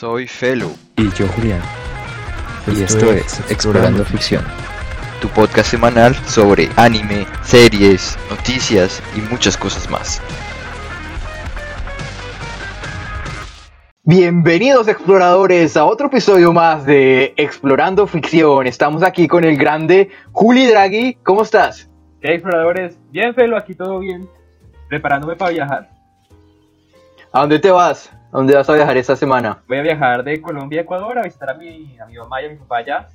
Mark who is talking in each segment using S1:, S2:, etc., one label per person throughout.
S1: Soy Felo.
S2: Y yo Julián.
S3: Y esto, es Explorando Ficción.
S1: Tu podcast semanal sobre anime, series, noticias y muchas cosas más.
S4: Bienvenidos exploradores a otro episodio más de Explorando Ficción. Estamos aquí con el grande Juli Draghi. ¿Cómo estás?
S5: ¿Qué exploradores? Bien, Felo, aquí todo bien. Preparándome para viajar.
S4: ¿A dónde te vas? ¿A dónde vas a viajar esta semana?
S5: Voy a viajar de Colombia a Ecuador a visitar a mi, a mi mamá y a mi papá allá.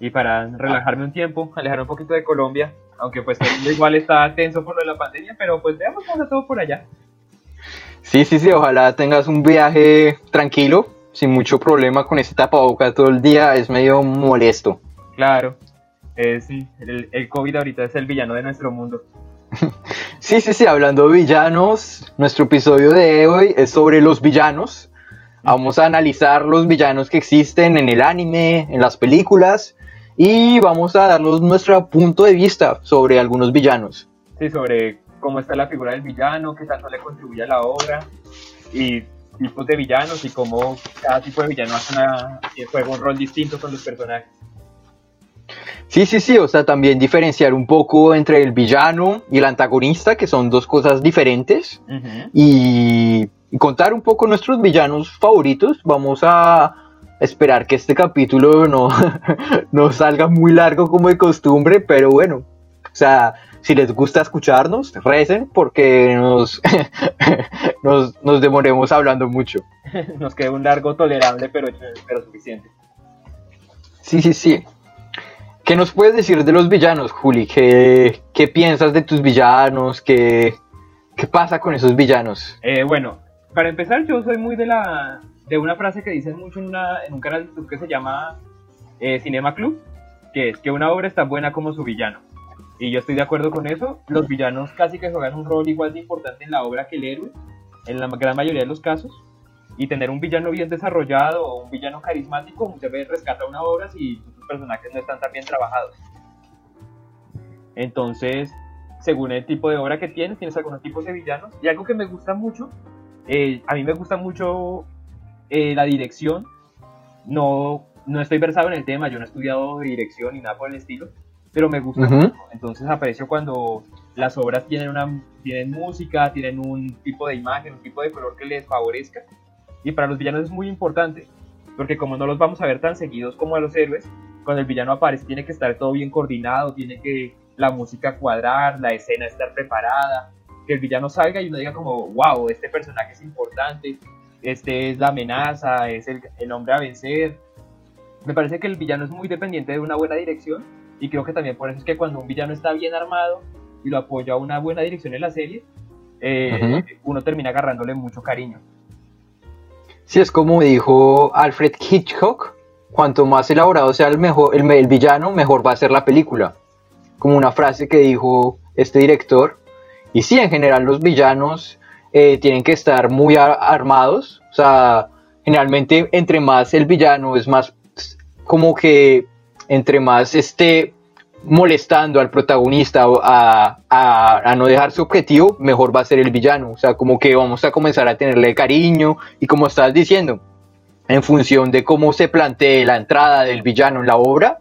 S5: Y para relajarme un tiempo, alejar un poquito de Colombia. Aunque pues igual está tenso por lo de la pandemia, pero pues veamos cómo está todo por allá.
S4: Sí, sí, sí, ojalá tengas un viaje tranquilo, sin mucho problema con ese tapabocas todo el día, es medio molesto.
S5: Claro, eh, sí, el, el COVID ahorita es el villano de nuestro mundo.
S4: Sí, sí, sí, hablando de villanos, nuestro episodio de hoy es sobre los villanos. Vamos a analizar los villanos que existen en el anime, en las películas, y vamos a darnos nuestro punto de vista sobre algunos villanos.
S5: Sí, sobre cómo está la figura del villano, qué tanto le contribuye a la obra, y tipos de villanos, y cómo cada tipo de villano hace juega un rol distinto con los personajes.
S4: Sí, sí, sí, o sea, también diferenciar un poco entre el villano y el antagonista, que son dos cosas diferentes, y, contar un poco nuestros villanos favoritos. Vamos a esperar que este capítulo no, no salga muy largo como de costumbre, pero bueno, o sea, si les gusta escucharnos, recen porque nos, nos, nos demoremos hablando mucho.
S5: Nos queda un largo tolerable, pero, pero suficiente.
S4: Sí, sí, sí. ¿Qué nos puedes decir de los villanos, Juli? ¿Qué, piensas de tus villanos? ¿Qué, qué pasa con esos villanos?
S5: Eh, bueno, para empezar, yo soy muy de la de una frase que dicen mucho en, una, en un canal de YouTube que se llama eh, Cinema Club, que es que una obra es tan buena como su villano. Y yo estoy de acuerdo con eso. Los villanos casi que juegan un rol igual de importante en la obra que el héroe, en la gran mayoría de los casos y tener un villano bien desarrollado o un villano carismático muchas veces rescata una obra si tus personajes no están tan bien trabajados. Entonces, según el tipo de obra que tienes, tienes algunos tipos de villanos. Y algo que me gusta mucho, eh, a mí me gusta mucho eh, la dirección. No, no estoy versado en el tema, yo no he estudiado dirección ni nada por el estilo, pero me gusta mucho. Entonces aprecio cuando las obras tienen, una, tienen música, tienen un tipo de imagen, un tipo de color que les favorezca y para los villanos es muy importante, porque como no los vamos a ver tan seguidos como a los héroes, cuando el villano aparece tiene que estar todo bien coordinado, tiene que la música cuadrar, la escena estar preparada, que el villano salga y uno diga como, wow, este personaje es importante, este es la amenaza, es el, el hombre a vencer. Me parece que el villano es muy dependiente de una buena dirección y creo que también por eso es que cuando un villano está bien armado y lo apoya a una buena dirección en la serie, eh, uno termina agarrándole mucho cariño.
S4: Sí, es como dijo Alfred Hitchcock, cuanto más elaborado sea el, mejor, el, villano, mejor va a ser la película. Como una frase que dijo este director. Y sí, en general los villanos eh, tienen que estar muy armados. O sea, generalmente entre más el villano es más como que entre más esté molestando al protagonista a, a, no dejar su objetivo, mejor va a ser el villano. O sea, como que vamos a comenzar a tenerle cariño y como estás diciendo, en función de cómo se plantee la entrada del villano en la obra,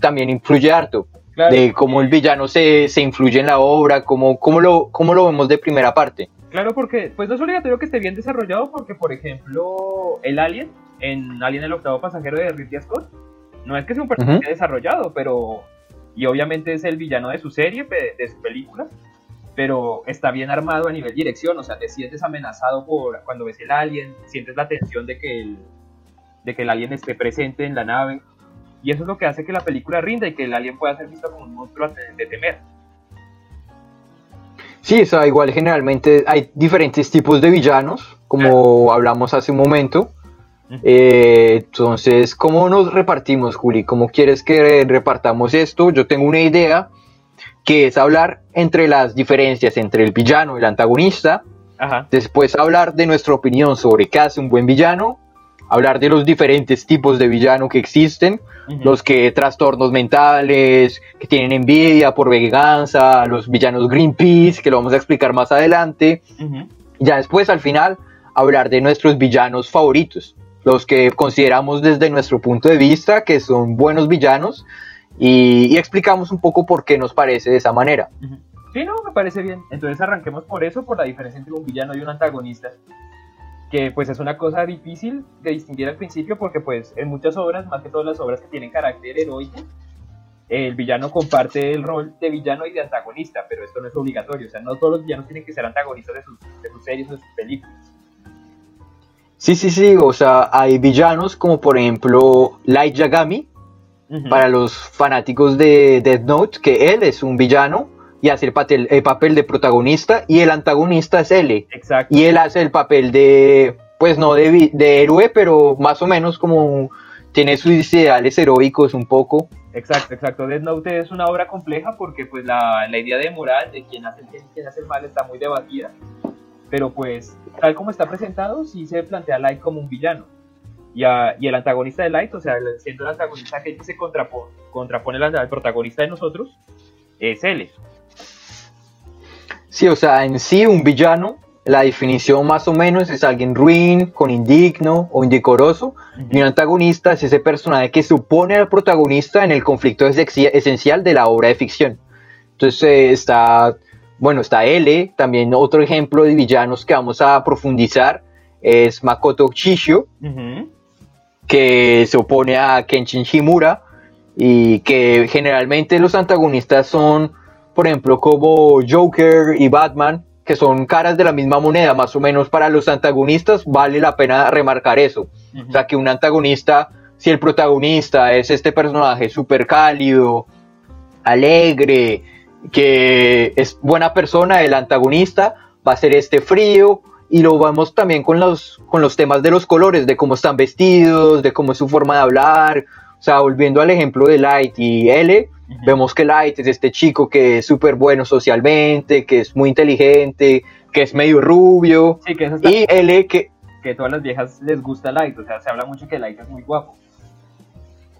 S4: también influye harto. De cómo el villano se, se influye en la obra, cómo, cómo, lo, cómo lo vemos de primera parte.
S5: Claro, porque pues no es obligatorio que esté bien desarrollado, porque por ejemplo, el Alien, en Alien el octavo pasajero de Ridley Scott, no es que sea un personaje desarrollado, pero. Y obviamente es el villano de su serie, de su película. Pero está bien armado a nivel dirección. O sea, te sientes amenazado por cuando ves el alien. Sientes la tensión de que el, de que el alien esté presente en la nave. Y eso es lo que hace que la película rinda y que el alien pueda ser visto como un monstruo de temer.
S4: Sí, o sea, igual generalmente hay diferentes tipos de villanos, como hablamos hace un momento. Eh, entonces, ¿cómo nos repartimos, Juli? ¿Cómo quieres que repartamos esto? Yo tengo una idea que es hablar entre las diferencias entre el villano y el antagonista. Después hablar de nuestra opinión sobre qué hace un buen villano. Hablar de los diferentes tipos de villano que existen. Los que trastornos mentales, que tienen envidia por venganza, los villanos Greenpeace, que lo vamos a explicar más adelante. Ya después, al final, hablar de nuestros villanos favoritos, los que consideramos desde nuestro punto de vista que son buenos villanos y, explicamos un poco por qué nos parece de esa manera.
S5: Sí, no, me parece bien. Entonces arranquemos por eso, por la diferencia entre un villano y un antagonista. Que pues es una cosa difícil de distinguir al principio porque pues en muchas obras, más que todas las obras que tienen carácter heroico, el villano comparte el rol de villano y de antagonista, pero esto no es obligatorio. O sea, no todos los villanos tienen que ser antagonistas de sus, de sus series o de sus películas.
S4: Sí, sí, sí, o sea, hay villanos como por ejemplo Light Yagami, para los fanáticos de Death Note, que él es un villano y hace el papel, el papel de protagonista y el antagonista es él.
S5: Exacto.
S4: Y él hace el papel de, pues no de, de héroe, pero más o menos como tiene sus ideales heroicos un poco.
S5: Exacto, exacto. Death Note es una obra compleja porque pues la, la idea de moral de quién hace el bien y quién hace el mal está muy debatida. Pero pues, tal como está presentado, sí se plantea Light como un villano. Y, y el antagonista de Light, o sea, siendo el antagonista que se contrapone, contrapone al, protagonista de nosotros, es él.
S4: Sí, o sea, en sí un villano la definición más o menos es alguien ruin, con indigno o indecoroso, y un antagonista es ese personaje que supone al protagonista en el conflicto esencial de la obra de ficción. Entonces eh, está, bueno, está L, también otro ejemplo de villanos que vamos a profundizar es Makoto Shishio, que se opone a Kenshin Shimura, y que generalmente los antagonistas son, por ejemplo, como Joker y Batman, que son caras de la misma moneda, más o menos para los antagonistas, vale la pena remarcar eso. O sea, que un antagonista, si el protagonista es este personaje súper cálido, alegre, que es buena persona, el antagonista va a ser este frío, y lo vemos también con los, con los temas de los colores, de cómo están vestidos, de cómo es su forma de hablar. O sea, volviendo al ejemplo de Light y L, Vemos que Light es este chico que es súper bueno socialmente, que es muy inteligente, que es medio rubio. y L que...
S5: Que todas las viejas les gusta Light, o sea, se habla mucho que Light es muy guapo.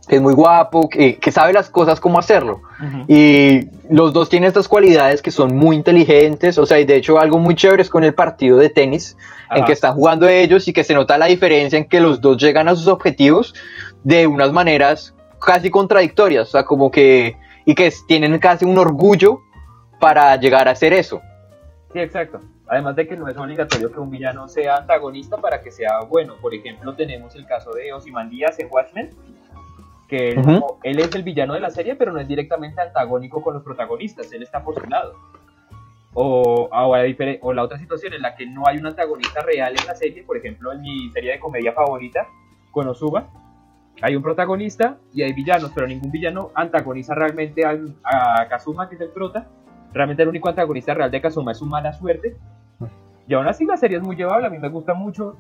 S4: Que es muy guapo, que, sabe las cosas cómo hacerlo. Y los dos tienen estas cualidades que son muy inteligentes, o sea, y de hecho algo muy chévere es con el partido de tenis, en que están jugando ellos y que se nota la diferencia en que los dos llegan a sus objetivos de unas maneras casi contradictorias, o sea, como que, y que tienen casi un orgullo para llegar a hacer eso.
S5: Sí, exacto. Además de que no es obligatorio que un villano sea antagonista para que sea bueno. Por ejemplo, tenemos el caso de Ozymandias en Watchmen, que él, es el villano de la serie, pero no es directamente antagónico con los protagonistas, él está por su lado. O, o, la otra situación en la que no hay un antagonista real en la serie, por ejemplo, en mi serie de comedia favorita, Konosuba, hay un protagonista y hay villanos, pero ningún villano antagoniza realmente a Kazuma, que es el prota. Realmente el único antagonista real de Kazuma es su mala suerte. Y aún así la serie es muy llevable, a mí me gusta mucho,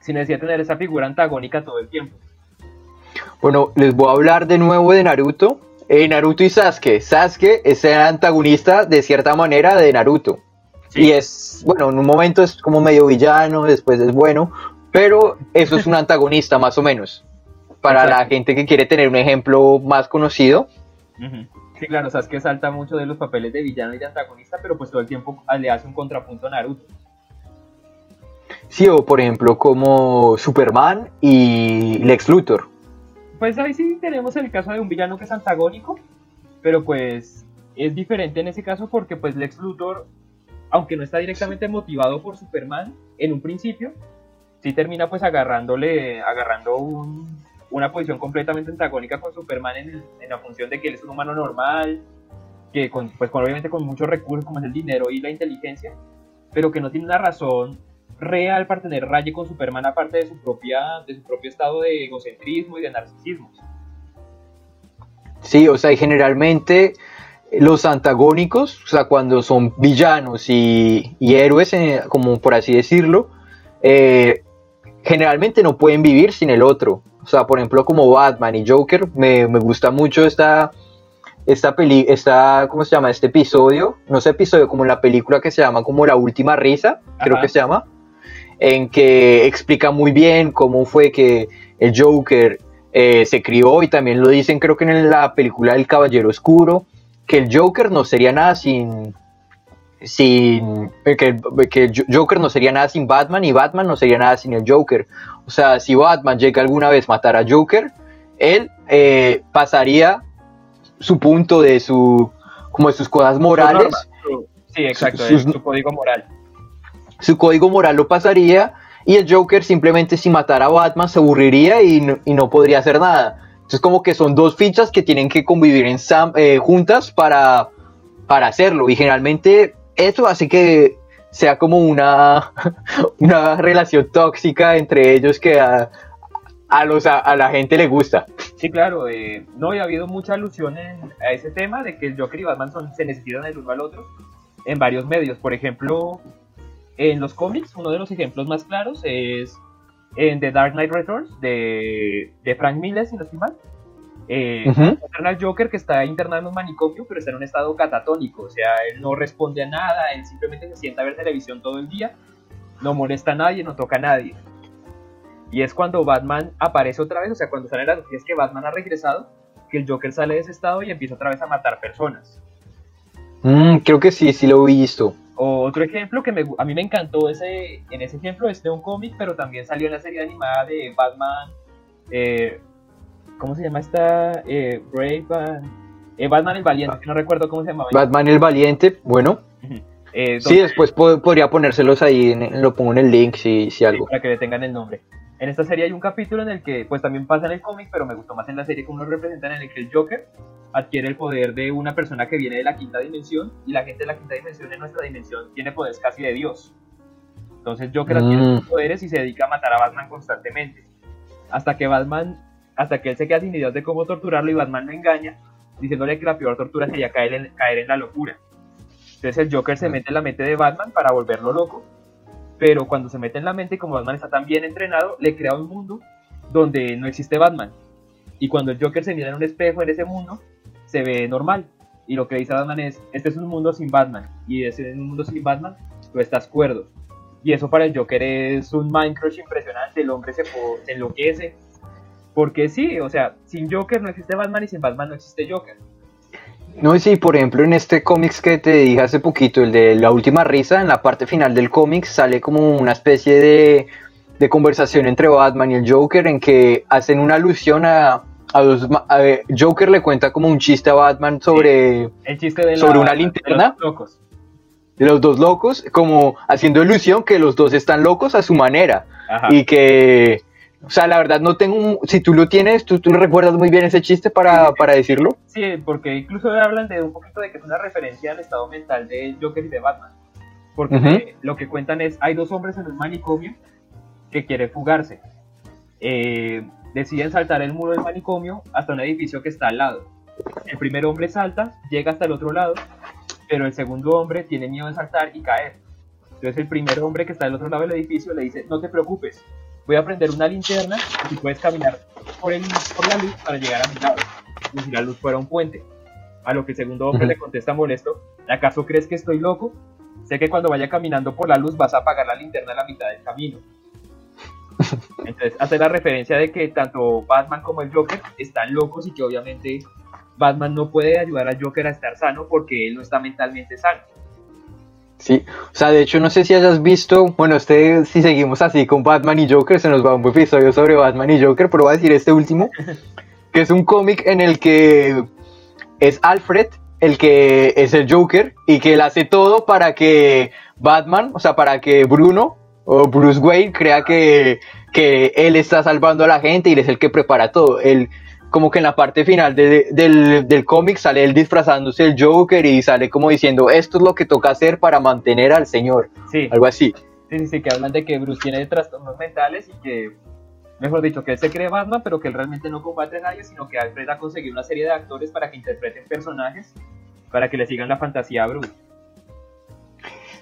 S5: sin necesidad de tener esa figura antagónica todo el tiempo.
S4: Bueno, les voy a hablar de nuevo de Naruto. Eh, Naruto y Sasuke. Sasuke es el antagonista de cierta manera de Naruto. Y es, bueno, en un momento es como medio villano, después es bueno, pero eso es un antagonista más o menos para la gente que quiere tener un ejemplo más conocido.
S5: Sí, claro, sabes que salta mucho de los papeles de villano y de antagonista, pero pues todo el tiempo le hace un contrapunto a Naruto.
S4: Sí, o por ejemplo como Superman y Lex Luthor.
S5: Pues ahí sí tenemos el caso de un villano que es antagónico, pero pues es diferente en ese caso porque pues Lex Luthor, aunque no está directamente motivado por Superman en un principio, sí termina pues agarrándole, agarrando un, una posición completamente antagónica con Superman en, la función de que él es un humano normal, que con, pues obviamente con muchos recursos como es el dinero y la inteligencia, pero que no tiene una razón real para tener raye con Superman aparte de su, propia, de su propio estado de egocentrismo y de narcisismo.
S4: Sí, o sea, generalmente los antagónicos, o sea, cuando son villanos y, héroes, eh, como por así decirlo, eh, generalmente no pueden vivir sin el otro. O sea, por ejemplo, como Batman y Joker, me, gusta mucho esta, esta peli, esta, ¿cómo se llama? Este episodio, no sé episodio, como la película que se llama como La Última Risa, creo que se llama, en que explica muy bien cómo fue que el Joker eh, se crió y también lo dicen creo que en la película El Caballero Oscuro, que el Joker no sería nada sin, sin que, que Joker no sería nada sin Batman y Batman no sería nada sin el Joker. O sea, si Batman llega alguna vez a matar a Joker, él eh, pasaría su punto de su como de sus cosas morales.
S5: Sí, exacto, su código moral.
S4: Su código moral lo pasaría y el Joker simplemente si matara a Batman se aburriría y no, podría hacer nada. Entonces como que son dos fichas que tienen que convivir eh, juntas para, para hacerlo y generalmente eso hace que sea como una, una relación tóxica entre ellos que a, a, los, a, la gente le gusta.
S5: Sí, claro, eh, no, y ha habido mucha alusión a ese tema de que el Joker y Batman se necesitan el uno al otro en varios medios. Por ejemplo, en los cómics, uno de los ejemplos más claros es en The Dark Knight Returns de, de Frank Miller, si no estoy mal. Eh, al Joker que está internado en un manicomio, pero está en un estado catatónico, o sea, él no responde a nada, él simplemente se sienta a ver televisión todo el día, no molesta a nadie, no toca a nadie. Y es cuando Batman aparece otra vez, o sea, cuando sale las noticias que Batman ha regresado, que el Joker sale de ese estado y empieza otra vez a matar personas.
S4: Mm, creo que sí, sí lo he visto.
S5: Otro ejemplo que a mí me encantó ese, en ese ejemplo es de un cómic, pero también salió en la serie animada de Batman. Eh, ¿Cómo se llama esta? Eh, Brave eh, Batman el Valiente, no recuerdo cómo se llama.
S4: Batman el Valiente, bueno. Sí, después podría ponérselos ahí, lo pongo en el link si, si algo.
S5: para que le tengan el nombre. En esta serie hay un capítulo en el que, pues también pasa en el cómic, pero me gustó más en la serie como lo representan, en el que el Joker adquiere el poder de una persona que viene de la quinta dimensión y la gente de la quinta dimensión en nuestra dimensión tiene poderes casi de Dios. Entonces Joker adquiere mm. sus poderes y se dedica a matar a Batman constantemente. Hasta que Batman, hasta que él se queda sin ideas de cómo torturarlo y Batman lo engaña, diciéndole que la peor tortura sería caer en, caer en la locura. Entonces el Joker se mete en la mente de Batman para volverlo loco pero cuando se mete en la mente, como Batman está tan bien entrenado, le crea un mundo donde no existe Batman. Y cuando el Joker se mira en un espejo en ese mundo, se ve normal. Y lo que dice Batman es, este es un mundo sin Batman. Y ese un mundo sin Batman, tú estás cuerdo. Y eso para el Joker es un mind crush impresionante. El hombre se, se enloquece. Porque sí, o sea, sin Joker no existe Batman y sin Batman no existe Joker.
S4: No, sí, por ejemplo, en este cómics que te dije hace poquito, el de La Última Risa, en la parte final del cómic sale como una especie de, de, conversación entre Batman y el Joker en que hacen una alusión a, a los... Joker le cuenta como un chiste a Batman sobre,
S5: el chiste de
S4: sobre una linterna.
S5: De los, locos.
S4: de los dos locos, como haciendo ilusión que los dos están locos a su manera. Y que o sea, la verdad no tengo, si tú lo tienes, tú, tú recuerdas muy bien ese chiste para, para, decirlo.
S5: Sí, porque incluso hablan de un poquito de que es una referencia al estado mental de Joker y de Batman. Porque lo que cuentan es, hay dos hombres en un manicomio que quieren fugarse. Eh, deciden saltar el muro del manicomio hasta un edificio que está al lado. El primer hombre salta, llega hasta el otro lado, pero el segundo hombre tiene miedo de saltar y caer. Entonces el primer hombre que está al otro lado del edificio le dice, no te preocupes, voy a prender una linterna y puedes caminar por, el, por la luz para llegar a mi lado, como si la luz fuera un puente. A lo que el segundo hombre le contesta molesto, ¿acaso crees que estoy loco? Sé que cuando vaya caminando por la luz vas a apagar la linterna a la mitad del camino. Entonces hace la referencia de que tanto Batman como el Joker están locos y que obviamente Batman no puede ayudar al Joker a estar sano porque él no está mentalmente sano.
S4: Sí, o sea, de hecho no sé si hayas visto, bueno, este, si seguimos así con Batman y Joker, se nos va un episodio sobre Batman y Joker, pero voy a decir este último, que es un cómic en el que es Alfred el que es el Joker y que él hace todo para que Batman, o sea, para que Bruno o Bruce Wayne crea que, que él está salvando a la gente y él es el que prepara todo. Él, como que en la parte final del, del cómic sale él disfrazándose el Joker y sale como diciendo, esto es lo que toca hacer para mantener al señor.
S5: Sí.
S4: Algo así.
S5: Sí, sí, sí, que hablan de que Bruce tiene trastornos mentales y que, mejor dicho, que él se cree Batman, pero que él realmente no combate a nadie, sino que Alfred ha conseguido una serie de actores para que interpreten personajes, para que le sigan la fantasía a Bruce.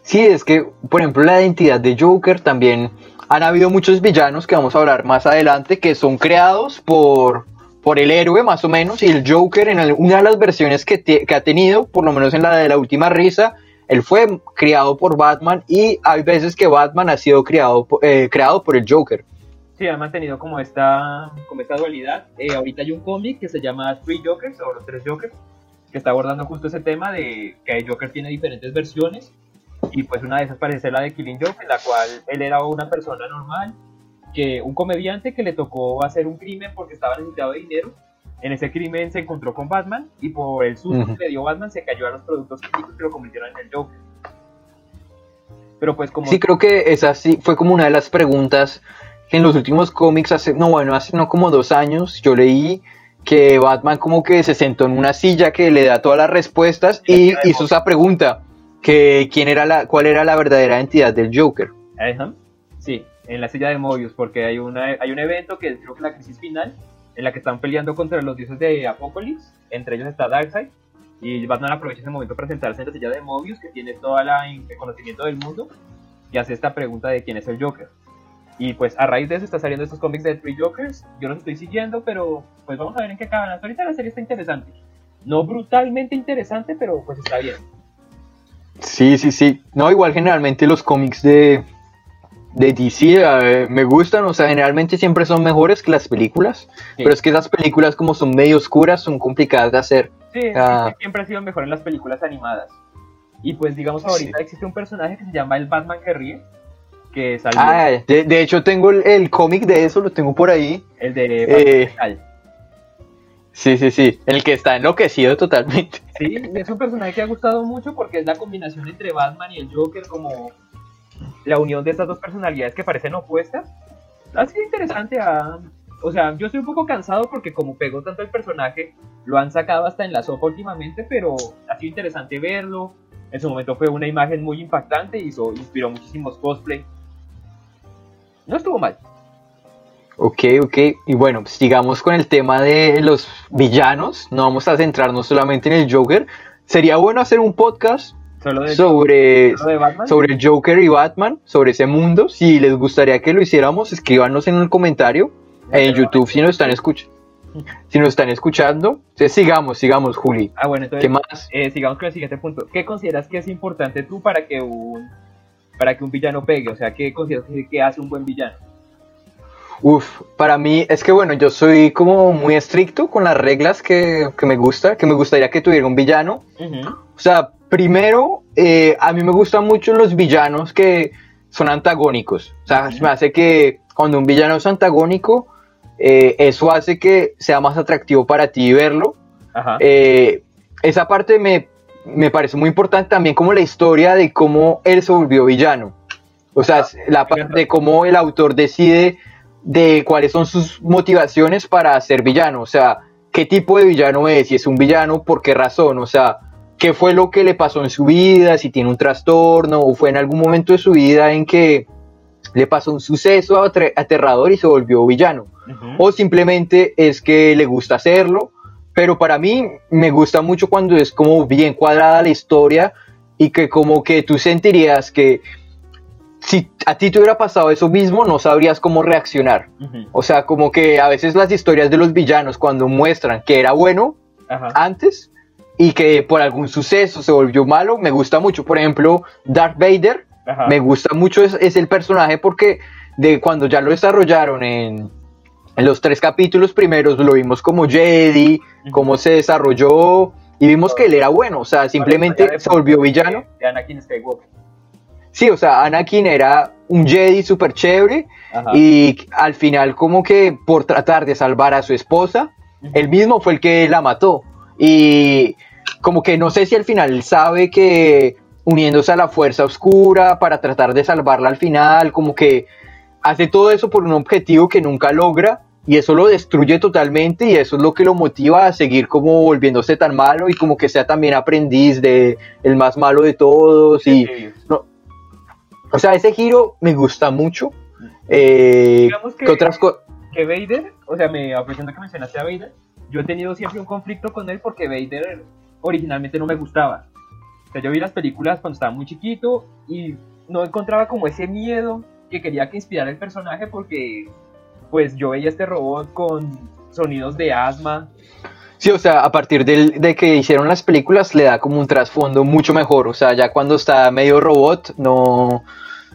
S4: Sí, es que, por ejemplo, la identidad de Joker también han habido muchos villanos que vamos a hablar más adelante que son creados por por el héroe más o menos y el Joker en una de las versiones que, que, ha tenido, por lo menos en la de la última risa, él fue creado por Batman y hay veces que Batman ha sido creado, eh, creado por el Joker.
S5: Sí, ha mantenido como esta, como esta dualidad. Eh, ahorita hay un cómic que se llama Three Jokers o los tres Jokers que está abordando justo ese tema de que el Joker tiene diferentes versiones Y pues una de esas parece ser la de Killing Joke, en la cual él era una persona normal, que un comediante que le tocó hacer un crimen porque estaba necesitado de dinero. En ese crimen se encontró con Batman y por el susto
S4: Ujú.
S5: que le dio Batman se cayó a los productos químicos que lo convirtieron en el Joker. Pero pues como
S4: Sí, creo que esa sí fue como una de las preguntas que en los últimos cómics, hace, no bueno, hace no como dos años, yo leí que Batman como que se sentó en una silla que le da todas las respuestas y hizo esa pregunta, que quién era la, cuál era la verdadera identidad del Joker.
S5: Ajá. Sí, en la silla de Mobius, porque hay, una, hay un evento que es creo que la crisis final, en la que están peleando contra los dioses de Apocalipsis, entre ellos está Darkseid, y Batman aprovecha ese momento para sentarse en la silla de Mobius, que tiene todo el conocimiento del mundo, y hace esta pregunta de quién es el Joker. Y pues a raíz de eso está saliendo estos cómics de Three Jokers, yo los estoy siguiendo, pero pues vamos a ver en qué acaban. Ahorita la serie está interesante. No brutalmente interesante, pero pues está bien.
S4: Sí, sí, sí. No, igual generalmente los cómics de, de DC eh, me gustan, o sea, generalmente siempre son mejores que las películas, pero es que esas películas como son medio oscuras son complicadas de hacer.
S5: Sí,
S4: Ah.
S5: siempre ha sido mejor en las películas animadas. Y pues digamos ahorita existe un personaje que se llama el Batman que ríe, que salió
S4: Ah, de, de hecho tengo el, el cómic de eso, lo tengo por ahí.
S5: el de
S4: eh. Sí, sí, sí. El que está enloquecido totalmente.
S5: Sí, es un personaje que ha gustado mucho porque es la combinación entre Batman y el Joker como la unión de estas dos personalidades que parecen opuestas. Ha sido interesante, ah, o sea, yo estoy un poco cansado porque como pegó tanto el personaje, lo han sacado hasta en la sopa últimamente, pero ha sido interesante verlo. En su momento fue una imagen muy impactante hizo, inspiró muchísimos cosplay. No estuvo mal.
S4: Ok, ok. Y bueno, sigamos con el tema de los villanos. No vamos a centrarnos solamente en el Joker. Sería bueno hacer un podcast
S5: Solo de,
S4: sobre,
S5: solo de Batman.
S4: sobre el Joker y Batman, sobre ese mundo. Si les gustaría que lo hiciéramos, escríbanos en un comentario en YouTube si nos están escuchando. Si nos están escuchando, sigamos, sigamos, Juli.
S5: Ah, bueno, entonces
S4: ¿Qué más?
S5: eh, sigamos con el siguiente punto. ¿Qué consideras que es importante tú para que un para que un villano pegue? O sea, ¿qué consideras que, que hace un buen villano?
S4: Uf, para mí es que bueno, yo soy como muy estricto con las reglas que, que me gusta, que me gustaría que tuviera un villano. O sea, primero, eh, a mí me gustan mucho los villanos que son antagónicos. O sea, me hace que cuando un villano es antagónico, eh, eso hace que sea más atractivo para ti verlo.
S5: Ajá.
S4: Eh, esa parte me, me parece muy importante también como la historia de cómo él se volvió villano. O sea, la parte de cómo el autor decide de cuáles son sus motivaciones para ser villano. O sea, qué tipo de villano es, si es un villano, por qué razón. O sea, qué fue lo que le pasó en su vida, si tiene un trastorno o fue en algún momento de su vida en que le pasó un suceso aterrador y se volvió villano o simplemente es que le gusta hacerlo, pero para mí me gusta mucho cuando es como bien cuadrada la historia y que como que tú sentirías que si a ti te hubiera pasado eso mismo no sabrías cómo reaccionar. O sea, como que a veces las historias de los villanos cuando muestran que era bueno
S5: Ajá.
S4: antes y que por algún suceso se volvió malo, me gusta mucho. Por ejemplo, Darth Vader
S5: Ajá.
S4: me gusta mucho es, es el personaje porque de cuando ya lo desarrollaron en, en los tres capítulos primeros lo vimos como Jedi, cómo se desarrolló y vimos que él era bueno, o sea, simplemente se volvió villano.
S5: De Anakin Skywalker.
S4: Sí, o sea, Anakin era un Jedi súper chévere
S5: Ajá.
S4: y al final como que por tratar de salvar a su esposa,
S5: Ujú.
S4: él mismo fue el que la mató. Y como que no sé si al final sabe que uniéndose a la fuerza oscura para tratar de salvarla al final, como que hace todo eso por un objetivo que nunca logra y eso lo destruye totalmente y eso es lo que lo motiva a seguir como volviéndose tan malo y como que sea también aprendiz de el más malo de todos y
S5: Sí.
S4: no, o sea, ese giro me gusta mucho. Eh,
S5: Digamos que-
S4: ¿qué otras cosas?
S5: que Vader, o sea, me aprovechando que mencionaste a Vader, yo he tenido siempre un conflicto con él porque Vader originalmente no me gustaba. O sea, yo vi las películas cuando estaba muy chiquito y no encontraba como ese miedo que quería que inspirara el personaje porque pues yo veía este robot con sonidos de asma.
S4: Sí, o sea, a partir del- de que hicieron las películas le da como un trasfondo mucho mejor. O sea, ya cuando está medio robot, no.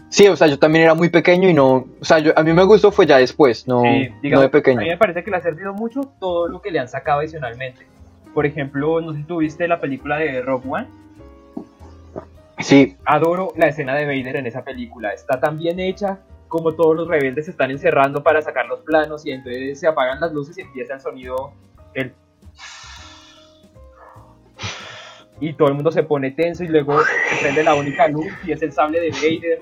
S4: Sí, o sea, yo también era muy pequeño y no. O sea, yo- a mí me gustó fue ya después, no,
S5: Sí,
S4: no de pequeño.
S5: A mí me parece que le ha servido mucho todo lo que le han sacado adicionalmente. Por ejemplo, no sé si tuviste la película de Rogue One.
S4: Sí.
S5: Adoro la escena de Vader en esa película. Está tan bien hecha como todos los rebeldes se están encerrando para sacar los planos y entonces se apagan las luces y empieza el sonido, el... Y todo el mundo se pone tenso y luego se prende la única luz y es el sable de Vader.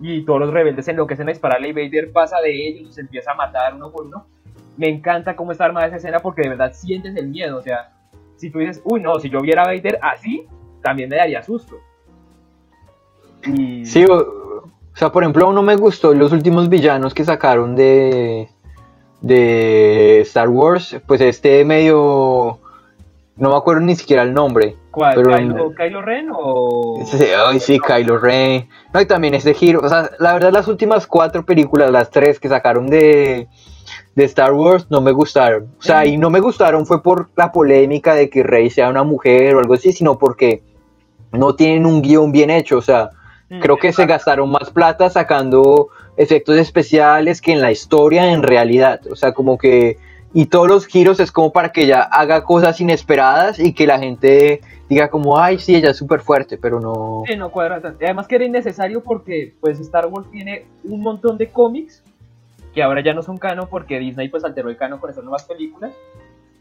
S5: Y todos los rebeldes enloquecen a dispararle y Vader pasa de ellos y se empieza a matar uno por uno. Me encanta cómo está armada esa escena porque de verdad sientes el miedo. O sea, si tú dices, uy, no, si yo viera a Vader así, también me daría susto.
S4: Y... Sí, o, sea, por ejemplo, no me gustó los últimos villanos que sacaron de, de Star Wars. Pues este medio. No me acuerdo ni siquiera el nombre.
S5: ¿Cuál? Pero ¿Kylo, Ren o.?
S4: Sí, ay, sí, Kylo Ren. No, y también ese giro. O sea, la verdad, las últimas cuatro películas, las tres que sacaron de, de Star Wars, no me gustaron. O sea, y no me gustaron fue por la polémica de que Rey sea una mujer o algo así, sino porque no tienen un guion bien hecho. O sea, mm, creo que se gastaron más plata sacando efectos especiales que en la historia en realidad. O sea, como que y todos los giros es como para que ella haga cosas inesperadas y que la gente diga como, ay, sí, ella es súper fuerte, pero no...
S5: Sí, no cuadra tanto. Además que era innecesario porque pues Star Wars tiene un montón de cómics que ahora ya no son canon porque Disney pues alteró el canon con esas nuevas películas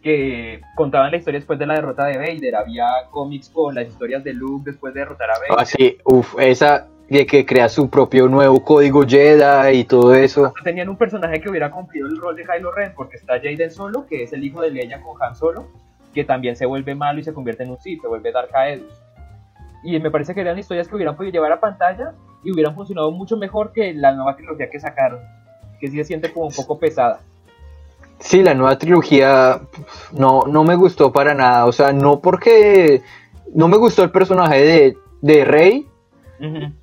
S5: que contaban la historia después de la derrota de Vader. Había cómics con las historias de Luke después de derrotar a Vader.
S4: Ah, sí, uff, esa, de que crea su propio nuevo código Jedi y todo eso.
S5: Tenían un personaje que hubiera cumplido el rol de Kylo Ren, porque está Jaden Solo, que es el hijo de Leia con Han Solo, que también se vuelve malo y se convierte en un Sith, se vuelve Dark Aedus. Y me parece que eran historias que hubieran podido llevar a pantalla y hubieran funcionado mucho mejor que la nueva trilogía que sacaron, que sí se siente como un poco pesada.
S4: Sí, la nueva trilogía no, no me gustó para nada, o sea, no porque no me gustó el personaje de, de Rey,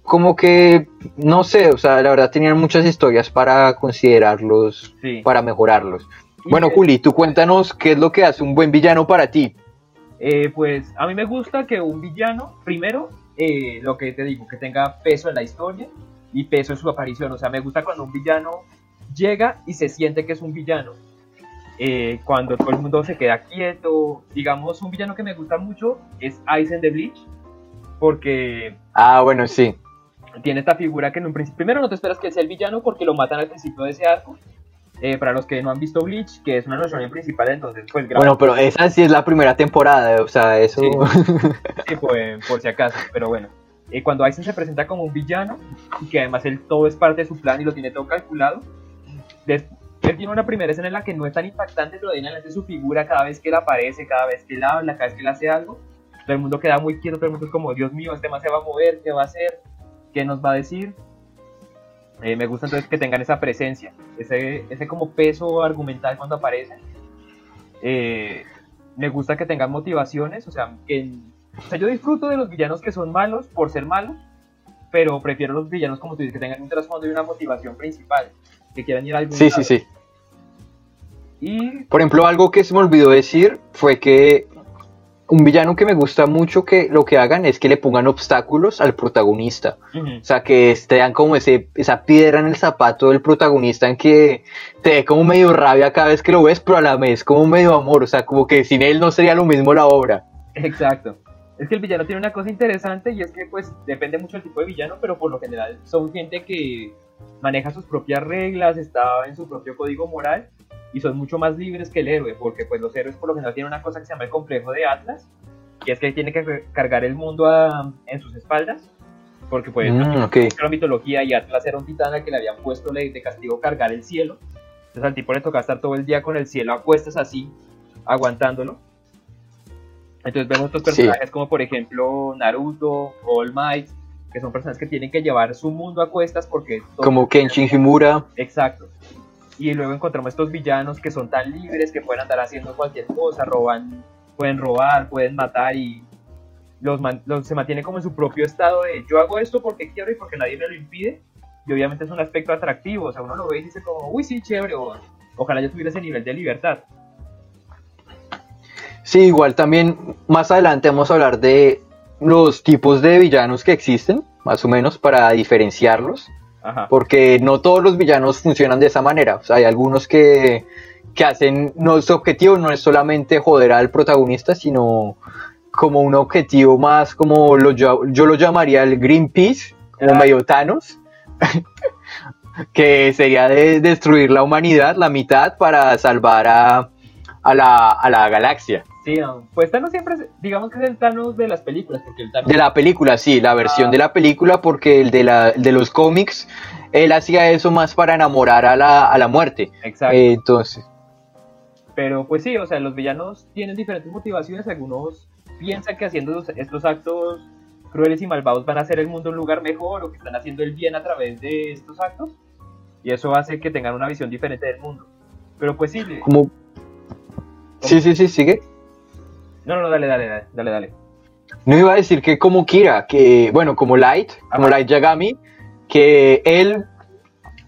S4: como que, no sé, o sea, la verdad tenían muchas historias para considerarlos, para mejorarlos. Bueno, Juli, tú cuéntanos qué es lo que hace un buen villano para ti.
S5: Eh, pues a mí me gusta que un villano, primero, eh, lo que te digo, que tenga peso en la historia y peso en su aparición. O sea, me gusta cuando un villano llega y se siente que es un villano. Eh, cuando todo el mundo se queda quieto. Digamos, un villano que me gusta mucho es Aizen de Bleach porque...
S4: Ah, bueno, sí.
S5: Tiene esta figura que en un principio... Primero no te esperas que sea el villano porque lo matan al principio de ese arco. Eh, para los que no han visto Bleach, que es una noción principal, entonces pues...
S4: Bueno, pero esa sí es la primera temporada, o sea, eso...
S5: Sí, pues, por si acaso, pero bueno. Eh, cuando Aizen se presenta como un villano, y que además él todo es parte de su plan y lo tiene todo calculado, él tiene una primera escena en la que no es tan impactante, pero de adelante su figura cada vez que él aparece, cada vez que él habla, cada vez que él hace algo, todo el mundo queda muy quieto, todo el mundo es como, Dios mío, este tema se va a mover, ¿qué va a hacer? ¿Qué nos va a decir? Eh, me gusta entonces que tengan esa presencia, ese, ese como peso argumental cuando aparecen. Eh, me gusta que tengan motivaciones, o sea, que, o sea, yo disfruto de los villanos que son malos por ser malos, pero prefiero los villanos como tú dices, que tengan un trasfondo y una motivación principal, que quieran ir a algún
S4: Sí, sí, sí. Y... Por ejemplo, algo que se me olvidó decir fue que un villano que me gusta mucho que lo que hagan es que le pongan obstáculos al protagonista. O sea, que estén como ese, esa piedra en el zapato del protagonista en que te dé como medio rabia cada vez que lo ves, pero a la vez como medio amor. O sea, como que sin él no sería lo mismo la obra.
S5: Exacto. Es que el villano tiene una cosa interesante y es que pues depende mucho del tipo de villano, pero por lo general son gente que maneja sus propias reglas, está en su propio código moral y son mucho más libres que el héroe, porque pues los héroes por lo general tienen una cosa que se llama el complejo de Atlas, que es que tiene que cargar el mundo en sus espaldas, porque pues mm, okay. la mitología y Atlas era un titán al que le habían puesto de castigo cargar el cielo, entonces al tipo le toca estar todo el día con el cielo a cuestas así, aguantándolo. Entonces vemos estos personajes como por ejemplo Naruto, All Might, que son personas que tienen que llevar su mundo a cuestas porque...
S4: Como Kenshin Himura.
S5: Exacto y luego encontramos estos villanos que son tan libres que pueden andar haciendo cualquier cosa, roban, pueden robar, pueden matar y los, se mantiene como en su propio estado de yo hago esto porque quiero y porque nadie me lo impide y obviamente es un aspecto atractivo, o sea, uno lo ve y dice como, uy, sí, chévere, o, ojalá yo tuviera ese nivel de libertad.
S4: Sí, igual también más adelante vamos a hablar de los tipos de villanos que existen, más o menos, para diferenciarlos. Porque no todos los villanos funcionan de esa manera. O sea, hay algunos que, que hacen, no su objetivo no es solamente joder al protagonista, sino como un objetivo más como lo, yo, yo lo llamaría el Greenpeace, como medio Thanos, que sería de destruir la humanidad, la mitad, para salvar a, a la, a la galaxia.
S5: Sí, no, pues Thanos siempre, es- digamos que es el Thanos de las películas, porque el Thanos...
S4: De la película, sí, la versión
S5: Ah.
S4: de la película, porque el de, la, el de los cómics, él hacía eso más para enamorar a la, a la muerte.
S5: Exacto.
S4: Eh, entonces,
S5: Pero pues sí, o sea, los villanos tienen diferentes motivaciones. Algunos piensan que haciendo estos actos crueles y malvados van a hacer el mundo un lugar mejor o que están haciendo el bien a través de estos actos. Y eso hace que tengan una visión diferente del mundo. Pero pues sí,
S4: como... Sí, sí, sí, sigue.
S5: No, no, no, dale, dale, dale, dale, dale.
S4: No iba a decir que como Kira, que bueno, como Light, como. Light Yagami, que él,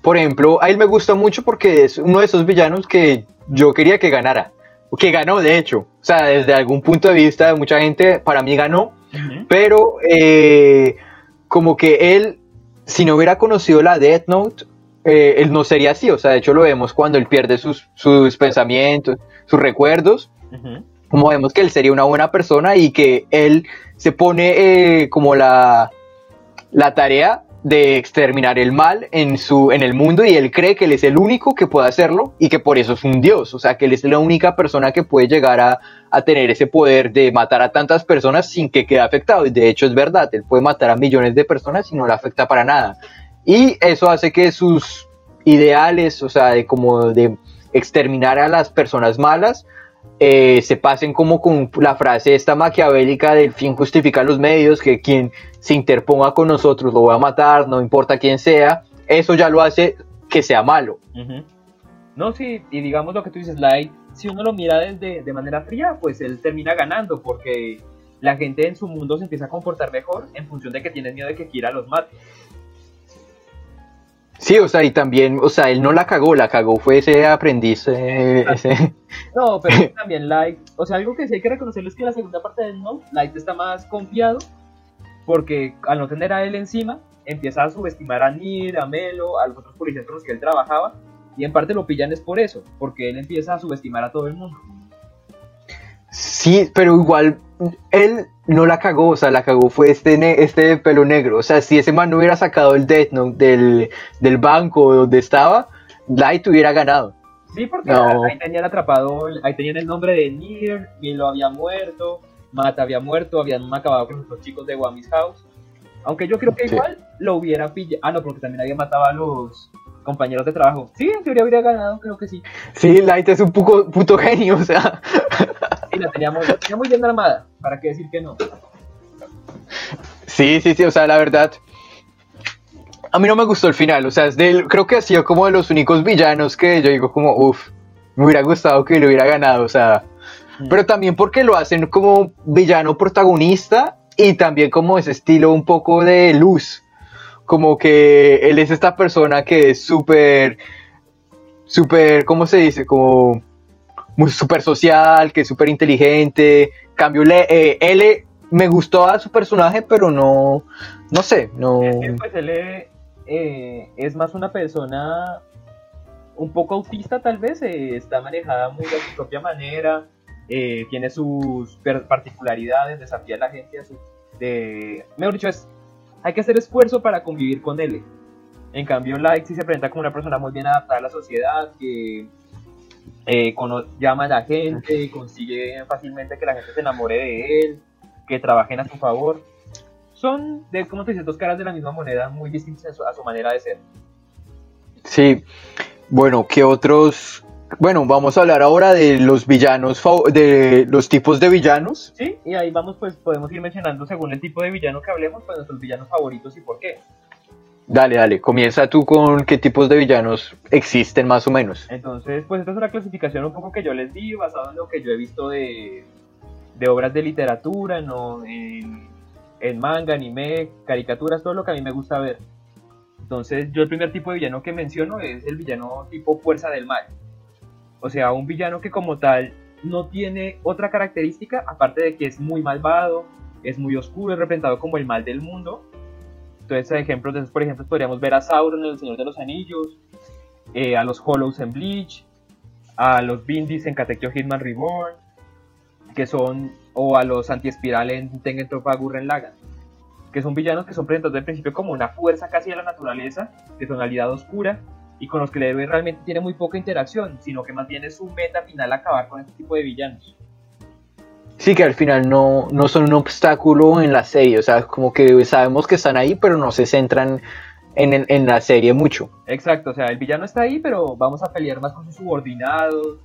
S4: por ejemplo, a él me gusta mucho porque es uno de esos villanos que yo quería que ganara, o que ganó de hecho, o sea, desde algún punto de vista de mucha gente, para mí ganó, pero eh, como que él, si no hubiera conocido la Death Note, eh, él no sería así, o sea, de hecho lo vemos cuando él pierde sus, sus pensamientos, sus recuerdos. Como vemos que él sería una buena persona y que él se pone eh, como la, la tarea de exterminar el mal en, su, en el mundo y él cree que él es el único que puede hacerlo y que por eso es un dios, o sea que él es la única persona que puede llegar a, a tener ese poder de matar a tantas personas sin que quede afectado. Y de hecho es verdad, él puede matar a millones de personas y no le afecta para nada. Y eso hace que sus ideales, o sea, de como de exterminar a las personas malas, eh, se pasen como con la frase esta maquiavélica del fin justifica los medios, que quien se interponga con nosotros lo va a matar, no importa quién sea, eso ya lo hace que sea malo.
S5: No, sí, y digamos lo que tú dices, Light, si uno lo mira desde, de manera fría, pues él termina ganando porque la gente en su mundo se empieza a comportar mejor en función de que tienen miedo de que Kira los mate.
S4: Sí, o sea, y también, o sea, él no la cagó, la cagó fue ese aprendiz, eh, ese...
S5: No, pero también Light, o sea, algo que sí hay que reconocerlo es que la segunda parte del No, Light está más confiado porque al no tener a él encima, empieza a subestimar a Nir, a Melo, a los otros policías con los que él trabajaba, y en parte lo pillan es por eso, porque él empieza a subestimar a todo el mundo.
S4: Sí, pero igual él no la cagó, o sea, la cagó fue este, ne- este pelo negro. O sea, si ese man no hubiera sacado el Death Note del, del banco donde estaba, Light hubiera ganado.
S5: Sí, porque
S4: No.
S5: ahí tenían atrapado, ahí tenían el nombre de Nier, Milo había muerto, Mata había muerto, habían acabado con los chicos de Wami's House. Aunque yo creo que
S4: Sí.
S5: igual lo hubiera pillado. Ah, no, porque también había matado a los compañeros de trabajo. Sí, en teoría habría ganado, creo que sí.
S4: Sí, Light es un puto genio, o sea.
S5: Sí, la tenía muy, la tenía muy bien armada. ¿Para qué decir que no?
S4: Sí, sí, sí, o sea, la verdad. A mí no me gustó el final, o sea, es del, creo que ha sido como de los únicos villanos que yo digo como, uff, me hubiera gustado que lo hubiera ganado, o sea, pero también porque lo hacen como villano protagonista y también como ese estilo un poco de luz, como que él es esta persona que es súper, súper, ¿cómo se dice? Como muy súper social, que es súper inteligente, cambio, eh, él me gustó a su personaje, pero no, no sé, no...
S5: Pues él eh, es más una persona un poco autista tal vez, eh, está manejada muy a su propia manera, eh, tiene sus particularidades, desafía a la gente a su... De, mejor dicho, es, hay que hacer esfuerzo para convivir con él. En cambio, Light sí se presenta como una persona muy bien adaptada a la sociedad, que eh, cono- llama a la gente, consigue fácilmente que la gente se enamore de él, que trabajen a su favor son, de, como te dices, dos caras de la misma moneda, muy distintas a su, a su manera de ser.
S4: Sí, bueno, ¿qué otros? Bueno, vamos a hablar ahora de los villanos, de los tipos de villanos.
S5: Sí, y ahí vamos, pues podemos ir mencionando según el tipo de villano que hablemos, pues nuestros villanos favoritos y por qué.
S4: Dale, dale, comienza tú con qué tipos de villanos existen más o menos.
S5: Entonces, pues esta es una clasificación un poco que yo les di, basado en lo que yo he visto de, obras de literatura, ¿no? en, en manga, anime, caricaturas, todo lo que a mí me gusta ver. Entonces, yo el primer tipo de villano que menciono es el villano tipo fuerza del mal. O sea, un villano que como tal no tiene otra característica, aparte de que es muy malvado, es muy oscuro, es representado como el mal del mundo. Entonces, ejemplos de esos, por ejemplo, podríamos ver a Sauron en El Señor de los Anillos, eh, a los Hollows en Bleach, a los Bindis en Katekyo Hitman Reborn, que son, o a los anti-espiral en Tengen Toppa Gurren Lagann, que son villanos que son presentados al principio como una fuerza casi de la naturaleza, de tonalidad oscura, y con los que el héroe realmente tiene muy poca interacción, sino que más bien es su meta final acabar con este tipo de villanos.
S4: Sí, que al final no, no son un obstáculo en la serie, o sea, como que sabemos que están ahí, pero no se centran en, en, la serie mucho.
S5: Exacto, o sea, el villano está ahí, pero vamos a pelear más con sus subordinados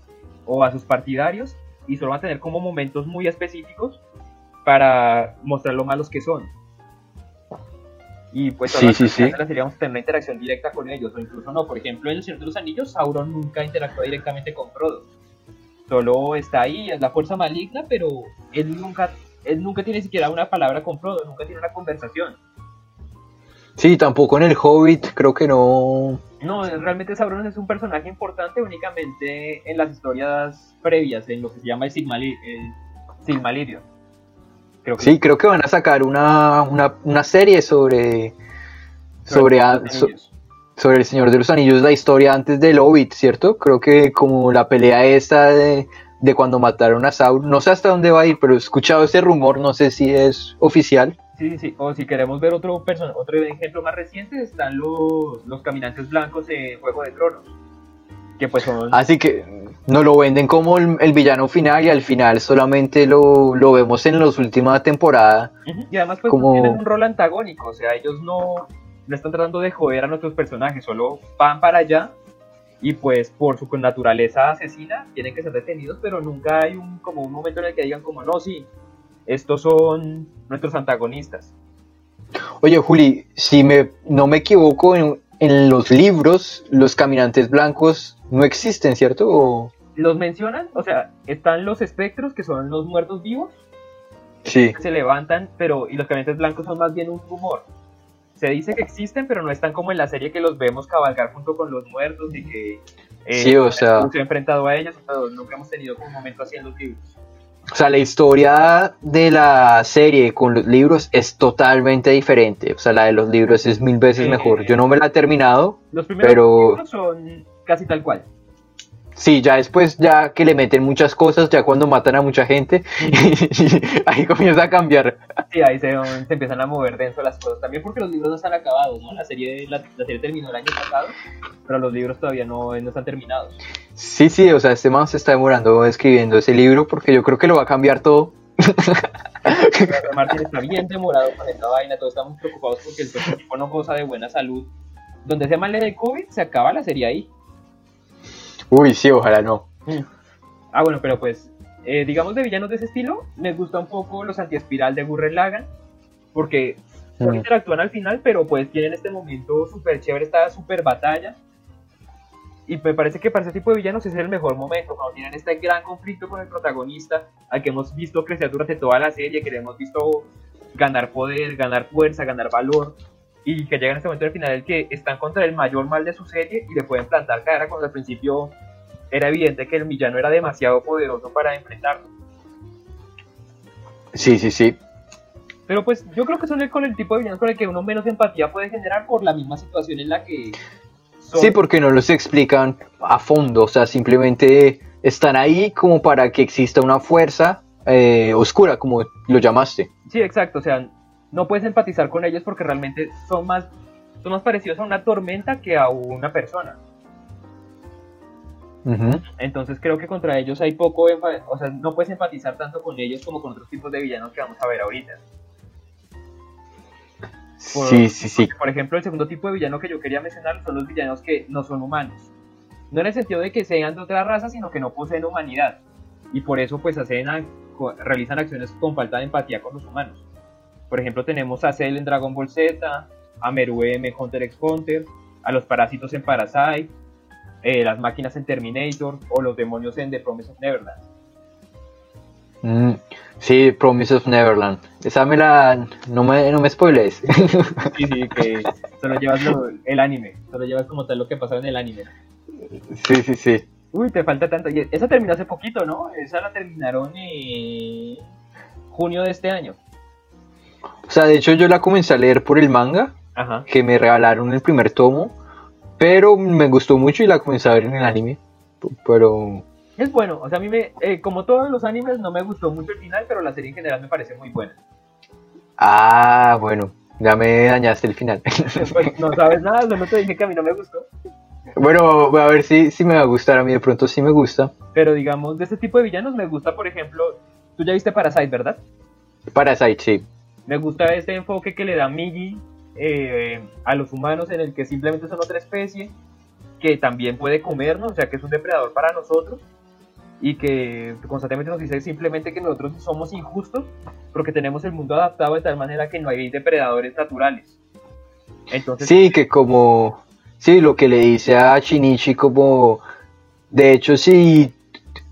S5: o a sus partidarios y solo van a tener como momentos muy específicos para mostrar lo malos que son. Y pues
S4: sí, sí, sí.
S5: tener una interacción directa con ellos, o incluso no. Por ejemplo, en El Señor de los Anillos, Sauron nunca interactúa directamente con Frodo. Solo está ahí, es la fuerza maligna, pero él nunca, él nunca tiene siquiera una palabra con Frodo, nunca tiene una conversación.
S4: Sí, tampoco en el Hobbit, creo que no.
S5: No, realmente Sauron es un personaje importante únicamente en las historias previas, en lo que se llama el, Silmarillion.
S4: Creo que sí, creo que van a sacar una, una, serie sobre. Sobre, sobre, el Señor de los Anillos, la historia antes del Hobbit, ¿cierto? Creo que como la pelea esta de, de cuando mataron a Sauron, no sé hasta dónde va a ir, pero he escuchado ese rumor, no sé si es oficial
S5: Sí, sí, o si queremos ver otro, otro ejemplo más reciente, están los, los caminantes blancos en Juego de Tronos. Que pues son...
S4: Así que no lo venden como el, villano final y al final solamente lo, lo vemos en las últimas temporadas.
S5: Y además pues como... tienen un rol antagónico, o sea, ellos no, no están tratando de joder a nuestros personajes, solo van para allá y pues por su naturaleza asesina tienen que ser detenidos, pero nunca hay un, como un momento en el que digan como no, sí, estos son nuestros antagonistas.
S4: Oye, Juli, si me, no me equivoco, en, los libros los caminantes blancos no existen, ¿cierto?
S5: Los mencionan, o sea, están los espectros, que son los muertos vivos.
S4: Sí.
S5: se levantan, pero y los caminantes blancos son más bien un rumor. Se dice que existen, pero no están como en la serie que los vemos cabalgar junto con los muertos y que
S4: eh, sí, o sea,
S5: se ha enfrentado a ellos, pero nunca hemos tenido un momento así en los libros.
S4: O sea, la historia de la serie con los libros es totalmente diferente. O sea, la de los libros es mil veces mejor. Yo no me la he terminado,
S5: los primeros
S4: pero...
S5: libros son casi tal cual.
S4: Sí, ya después, ya que le meten muchas cosas, ya cuando matan a mucha gente, ahí comienza a cambiar.
S5: Sí, ahí se, empiezan a mover dentro las cosas. También porque los libros no están acabados, ¿no? La serie, la, serie terminó el año pasado, pero los libros todavía no, no están terminados.
S4: Sí, sí, o sea, este man se está demorando escribiendo ese libro porque yo creo que lo va a cambiar todo.
S5: Martín está bien demorado con esta vaina, todos estamos preocupados porque el equipo no goza de buena salud. Donde se mal de COVID, se acaba la serie ahí.
S4: Uy, sí, ojalá no.
S5: Ah, bueno, pero pues, eh, digamos de villanos de ese estilo, me gusta un poco los anti-espiral de Gurren Lagan, porque no mm. interactúan al final, pero pues tienen este momento súper chévere, esta súper batalla. Y me parece que para ese tipo de villanos es el mejor momento, cuando tienen este gran conflicto con el protagonista, al que hemos visto crecer durante toda la serie, que le hemos visto ganar poder, ganar fuerza, ganar valor, y que llega en este momento del final el que están contra el mayor mal de su serie y le pueden plantar cara cuando al principio era evidente que el villano era demasiado poderoso para enfrentarlo.
S4: Sí, sí, sí.
S5: Pero pues yo creo que son el, con el tipo de villanos con el que uno menos empatía puede generar por la misma situación en la que...
S4: Sí, porque no los explican a fondo, o sea, simplemente están ahí como para que exista una fuerza eh, oscura, como lo llamaste.
S5: Sí, exacto, o sea, no puedes empatizar con ellos porque realmente son más, son más parecidos a una tormenta que a una persona. Entonces creo que contra ellos hay poco, o sea, no puedes empatizar tanto con ellos como con otros tipos de villanos que vamos a ver ahorita.
S4: sí, sí, sí.
S5: Por ejemplo, el segundo tipo de villano que yo quería mencionar son los villanos que no son humanos. No en el sentido de que sean de otra raza, sino que no poseen humanidad. Y por eso pues hacen, realizan acciones con falta de empatía con los humanos. Por ejemplo, tenemos a Cell en Dragon Ball Z, a Meru M Hunter x Hunter, a los parásitos en Parasite, eh, las máquinas en Terminator o los demonios en The Promise of Neverland.
S4: Mm, sí, Promise of Neverland. Esa me la. No me, no me spoiles.
S5: Sí, sí, que solo llevas el anime. Solo llevas como tal lo que pasó en el anime.
S4: Sí, sí, sí.
S5: Uy, te falta tanto. Esa terminó hace poquito, ¿no? Esa la terminaron en junio de este año.
S4: O sea, de hecho yo la comencé a leer por el manga, que me regalaron el primer tomo, pero me gustó mucho y la comencé a ver en el anime. Pero
S5: Es bueno, o sea, a mí me, eh, como todos los animes, no me gustó mucho el final, pero la serie en general me parece muy buena.
S4: Ah, bueno, ya me dañaste el final.
S5: Pues, no sabes nada, solo te dije que a mí no me gustó.
S4: Bueno, a ver si, si me va a gustar, a mí de pronto sí me gusta.
S5: Pero digamos, de este tipo de villanos me gusta, por ejemplo, tú ya viste Parasite, ¿verdad?
S4: Parasite, sí.
S5: Me gusta este enfoque que le da Migi eh, a los humanos en el que simplemente son otra especie que también puede comernos, o sea que es un depredador para nosotros y que constantemente nos dice simplemente que nosotros somos injustos porque tenemos el mundo adaptado de tal manera que no hay depredadores naturales.
S4: Entonces, sí, que como, sí, lo que le dice a Shinichi como, de hecho, si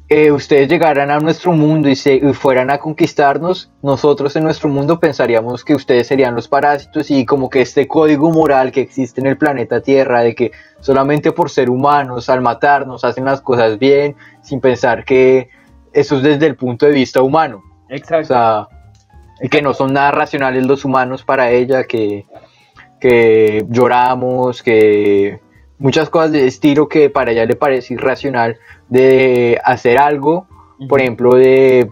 S4: eh, ustedes llegaran a nuestro mundo y, se, fueran a conquistarnos, nosotros en nuestro mundo pensaríamos que ustedes serían los parásitos y como que este código moral que existe en el planeta Tierra de que solamente por ser humanos al matarnos hacen las cosas bien sin pensar que eso es desde el punto de vista humano.
S5: Exacto.
S4: O sea, y que no son nada racionales los humanos para ella, que, que lloramos, que muchas cosas de estilo que para ella le parece irracional de hacer algo, por ejemplo, de,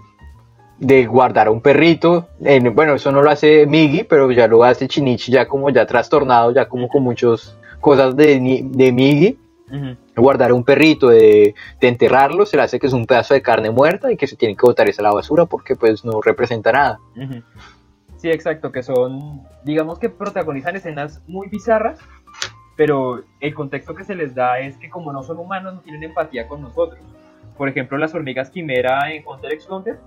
S4: de guardar a un perrito. bueno, eso no lo hace Migi, pero ya lo hace Chinichi, ya como ya trastornado, ya como con muchas cosas de, de Migi. Guardar a un perrito, de, de, enterrarlo, se le hace que es un pedazo de carne muerta y que se tiene que botar esa a la basura porque pues no representa nada.
S5: Sí, exacto, que son, digamos que protagonizan escenas muy bizarras, pero el contexto que se les da es que como no son humanos no tienen empatía con nosotros. Por ejemplo, las hormigas quimera en Hunter x Hunter,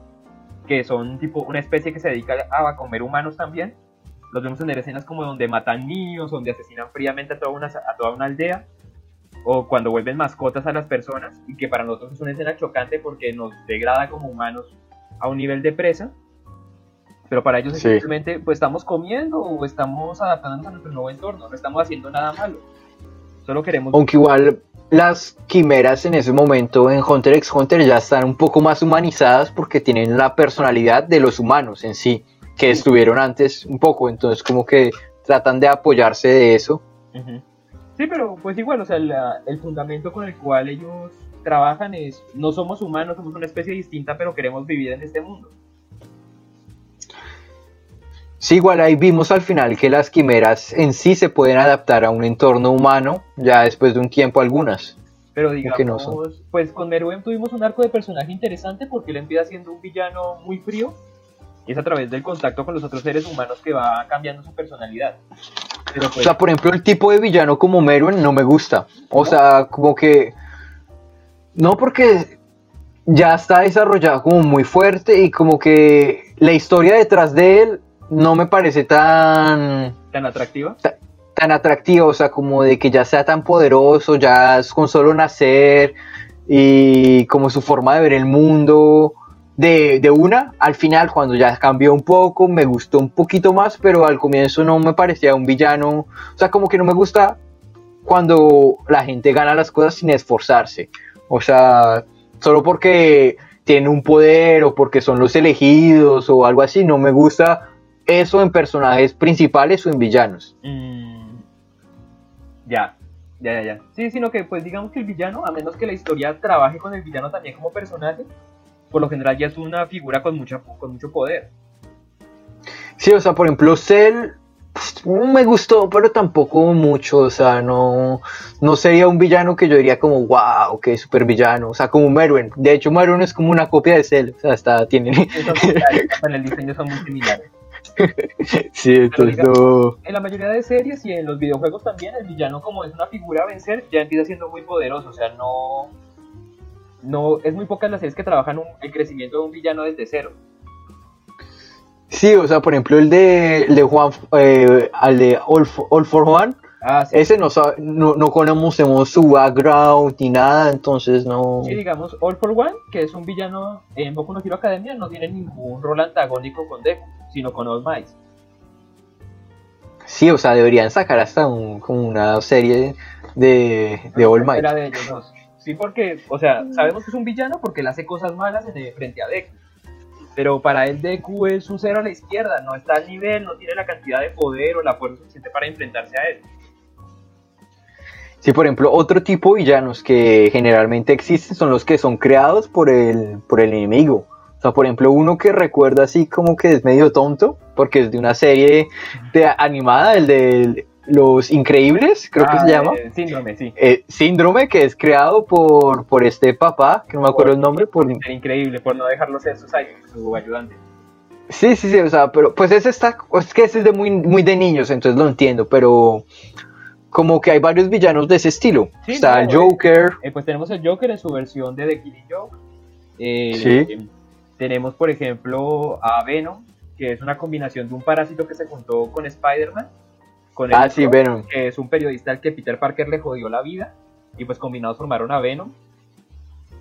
S5: que son tipo una especie que se dedica a comer humanos también. Los vemos en escenas como donde matan niños, donde asesinan fríamente a toda una, a toda una aldea, o cuando vuelven mascotas a las personas, y que para nosotros es una escena chocante porque nos degrada como humanos a un nivel de presa pero para ellos simplemente pues estamos comiendo o estamos adaptándonos a nuestro nuevo entorno, no estamos haciendo nada malo. Solo queremos...
S4: Aunque igual las quimeras en ese momento en Hunter x Hunter ya están un poco más humanizadas porque tienen la personalidad de los humanos en sí, que estuvieron antes un poco, entonces como que tratan de apoyarse de eso.
S5: Sí, pero pues igual, o sea, el fundamento con el cual ellos trabajan es, no somos humanos, somos una especie distinta, pero queremos vivir en este mundo.
S4: Sí, igual ahí vimos al final que las quimeras en sí se pueden adaptar a un entorno humano ya después de un tiempo algunas.
S5: Pero digamos, pues con Meruem tuvimos un arco de personaje interesante porque él empieza siendo un villano muy frío y es a través del contacto con los otros seres humanos que va cambiando su personalidad.
S4: Pues, o sea, por ejemplo, el tipo de villano como Meruem no me gusta. O sea, como que... No porque ya está desarrollado como muy fuerte y como que la historia detrás de él no me parece tan...
S5: ¿Tan atractiva?
S4: Tan, atractiva, o sea, como de que ya sea tan poderoso, ya es con solo nacer y como su forma de ver el mundo. De, de, una, al final, cuando ya cambió un poco, me gustó un poquito más, pero al comienzo no me parecía un villano. O sea, como que no me gusta cuando la gente gana las cosas sin esforzarse. O sea, solo porque tiene un poder o porque son los elegidos o algo así, no me gusta eso en personajes principales o en villanos.
S5: Mm, ya, ya, ya, ya. Sí, sino que pues digamos que el villano, a menos que la historia trabaje con el villano también como personaje, por lo general ya es una figura con, mucha, con mucho poder.
S4: Sí, o sea, por ejemplo, Cell pues, me gustó, pero tampoco mucho, o sea, no, no sería un villano que yo diría como, wow, que super villano, o sea, como Merwin. De hecho, Merwin es como una copia de Cell, o sea, hasta tiene...
S5: en el diseño son muy similares.
S4: sí, entonces
S5: En la mayoría de series y en los videojuegos también, el villano como es una figura a vencer, ya empieza siendo muy poderoso, o sea, no... no es muy pocas las series que trabajan el crecimiento de un villano desde cero.
S4: Sí, o sea, por ejemplo, el de, de Juan, eh, al de All for, One, ah, ese no, no, no, conocemos su background ni nada, entonces no...
S5: Sí, digamos, All for One, que es un villano en Boku no Hero Academia, no tiene ningún rol antagónico con Deku sino con All Might.
S4: Sí, o sea, deberían sacar hasta un, como una serie de, de All Might.
S5: De ellos dos. Sí, porque, o sea, sabemos que es un villano porque él hace cosas malas frente a Deku. Pero para él Deku es un cero a la izquierda, no está al nivel, no tiene la cantidad de poder o la fuerza suficiente para enfrentarse a él.
S4: Sí, por ejemplo, otro tipo de villanos que generalmente existen son los que son creados por el, por el enemigo. O sea, por ejemplo, uno que recuerda así como que es medio tonto, porque es de una serie de, animada, el de Los Increíbles, creo que se
S5: Ah,
S4: llama.
S5: eh, síndrome, sí.
S4: Eh, síndrome que es creado por, por este papá, que no me acuerdo el nombre, por...
S5: Ser increíble por no dejarlo ser su sidekick, su ayudante.
S4: Sí, sí, sí, o sea, pero pues ese está, es que ese es de muy, muy de niños, entonces lo entiendo, pero como que hay varios villanos de ese estilo.
S5: Sí,
S4: está
S5: no,
S4: el
S5: eh,
S4: Joker,
S5: Eh, pues tenemos el Joker en su versión de The Killing Joke. Eh,
S4: Sí.
S5: eh, tenemos, por ejemplo, a Venom, que es una combinación de un parásito que se juntó con Spider-Man. Con
S4: ah,
S5: Electro,
S4: sí, Venom.
S5: que es un periodista al que Peter Parker le jodió la vida. Y pues combinados formaron a Venom.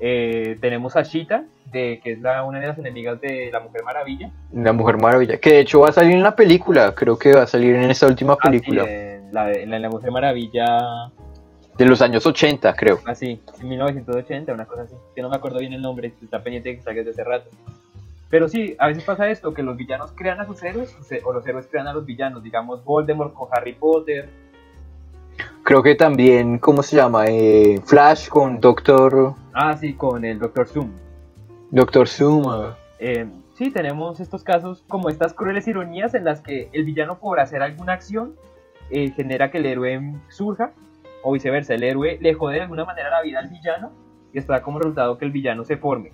S5: Eh, tenemos a Cheetah, de, que es la, una de las enemigas de la Mujer Maravilla.
S4: La Mujer Maravilla, que de hecho va a salir en la película, creo que va a salir en esta última
S5: Así,
S4: película,
S5: en la, en la- la Mujer Maravilla,
S4: de los años 80, creo.
S5: así, en 1980, una cosa así. Que no me acuerdo bien el nombre, está pendiente de que salga desde hace rato. Pero sí, a veces pasa esto, que los villanos crean a sus héroes o los héroes crean a los villanos. Digamos, Voldemort con Harry Potter.
S4: Creo que también, ¿cómo se llama? Eh, Flash con Doctor,
S5: Ah, sí, con el Doctor Zoom.
S4: Doctor Zoom.
S5: Eh, sí, tenemos estos casos como estas crueles ironías en las que el villano por hacer alguna acción eh, genera que el héroe surja o viceversa, el héroe le jode de alguna manera la vida al villano y está como resultado que el villano se forme.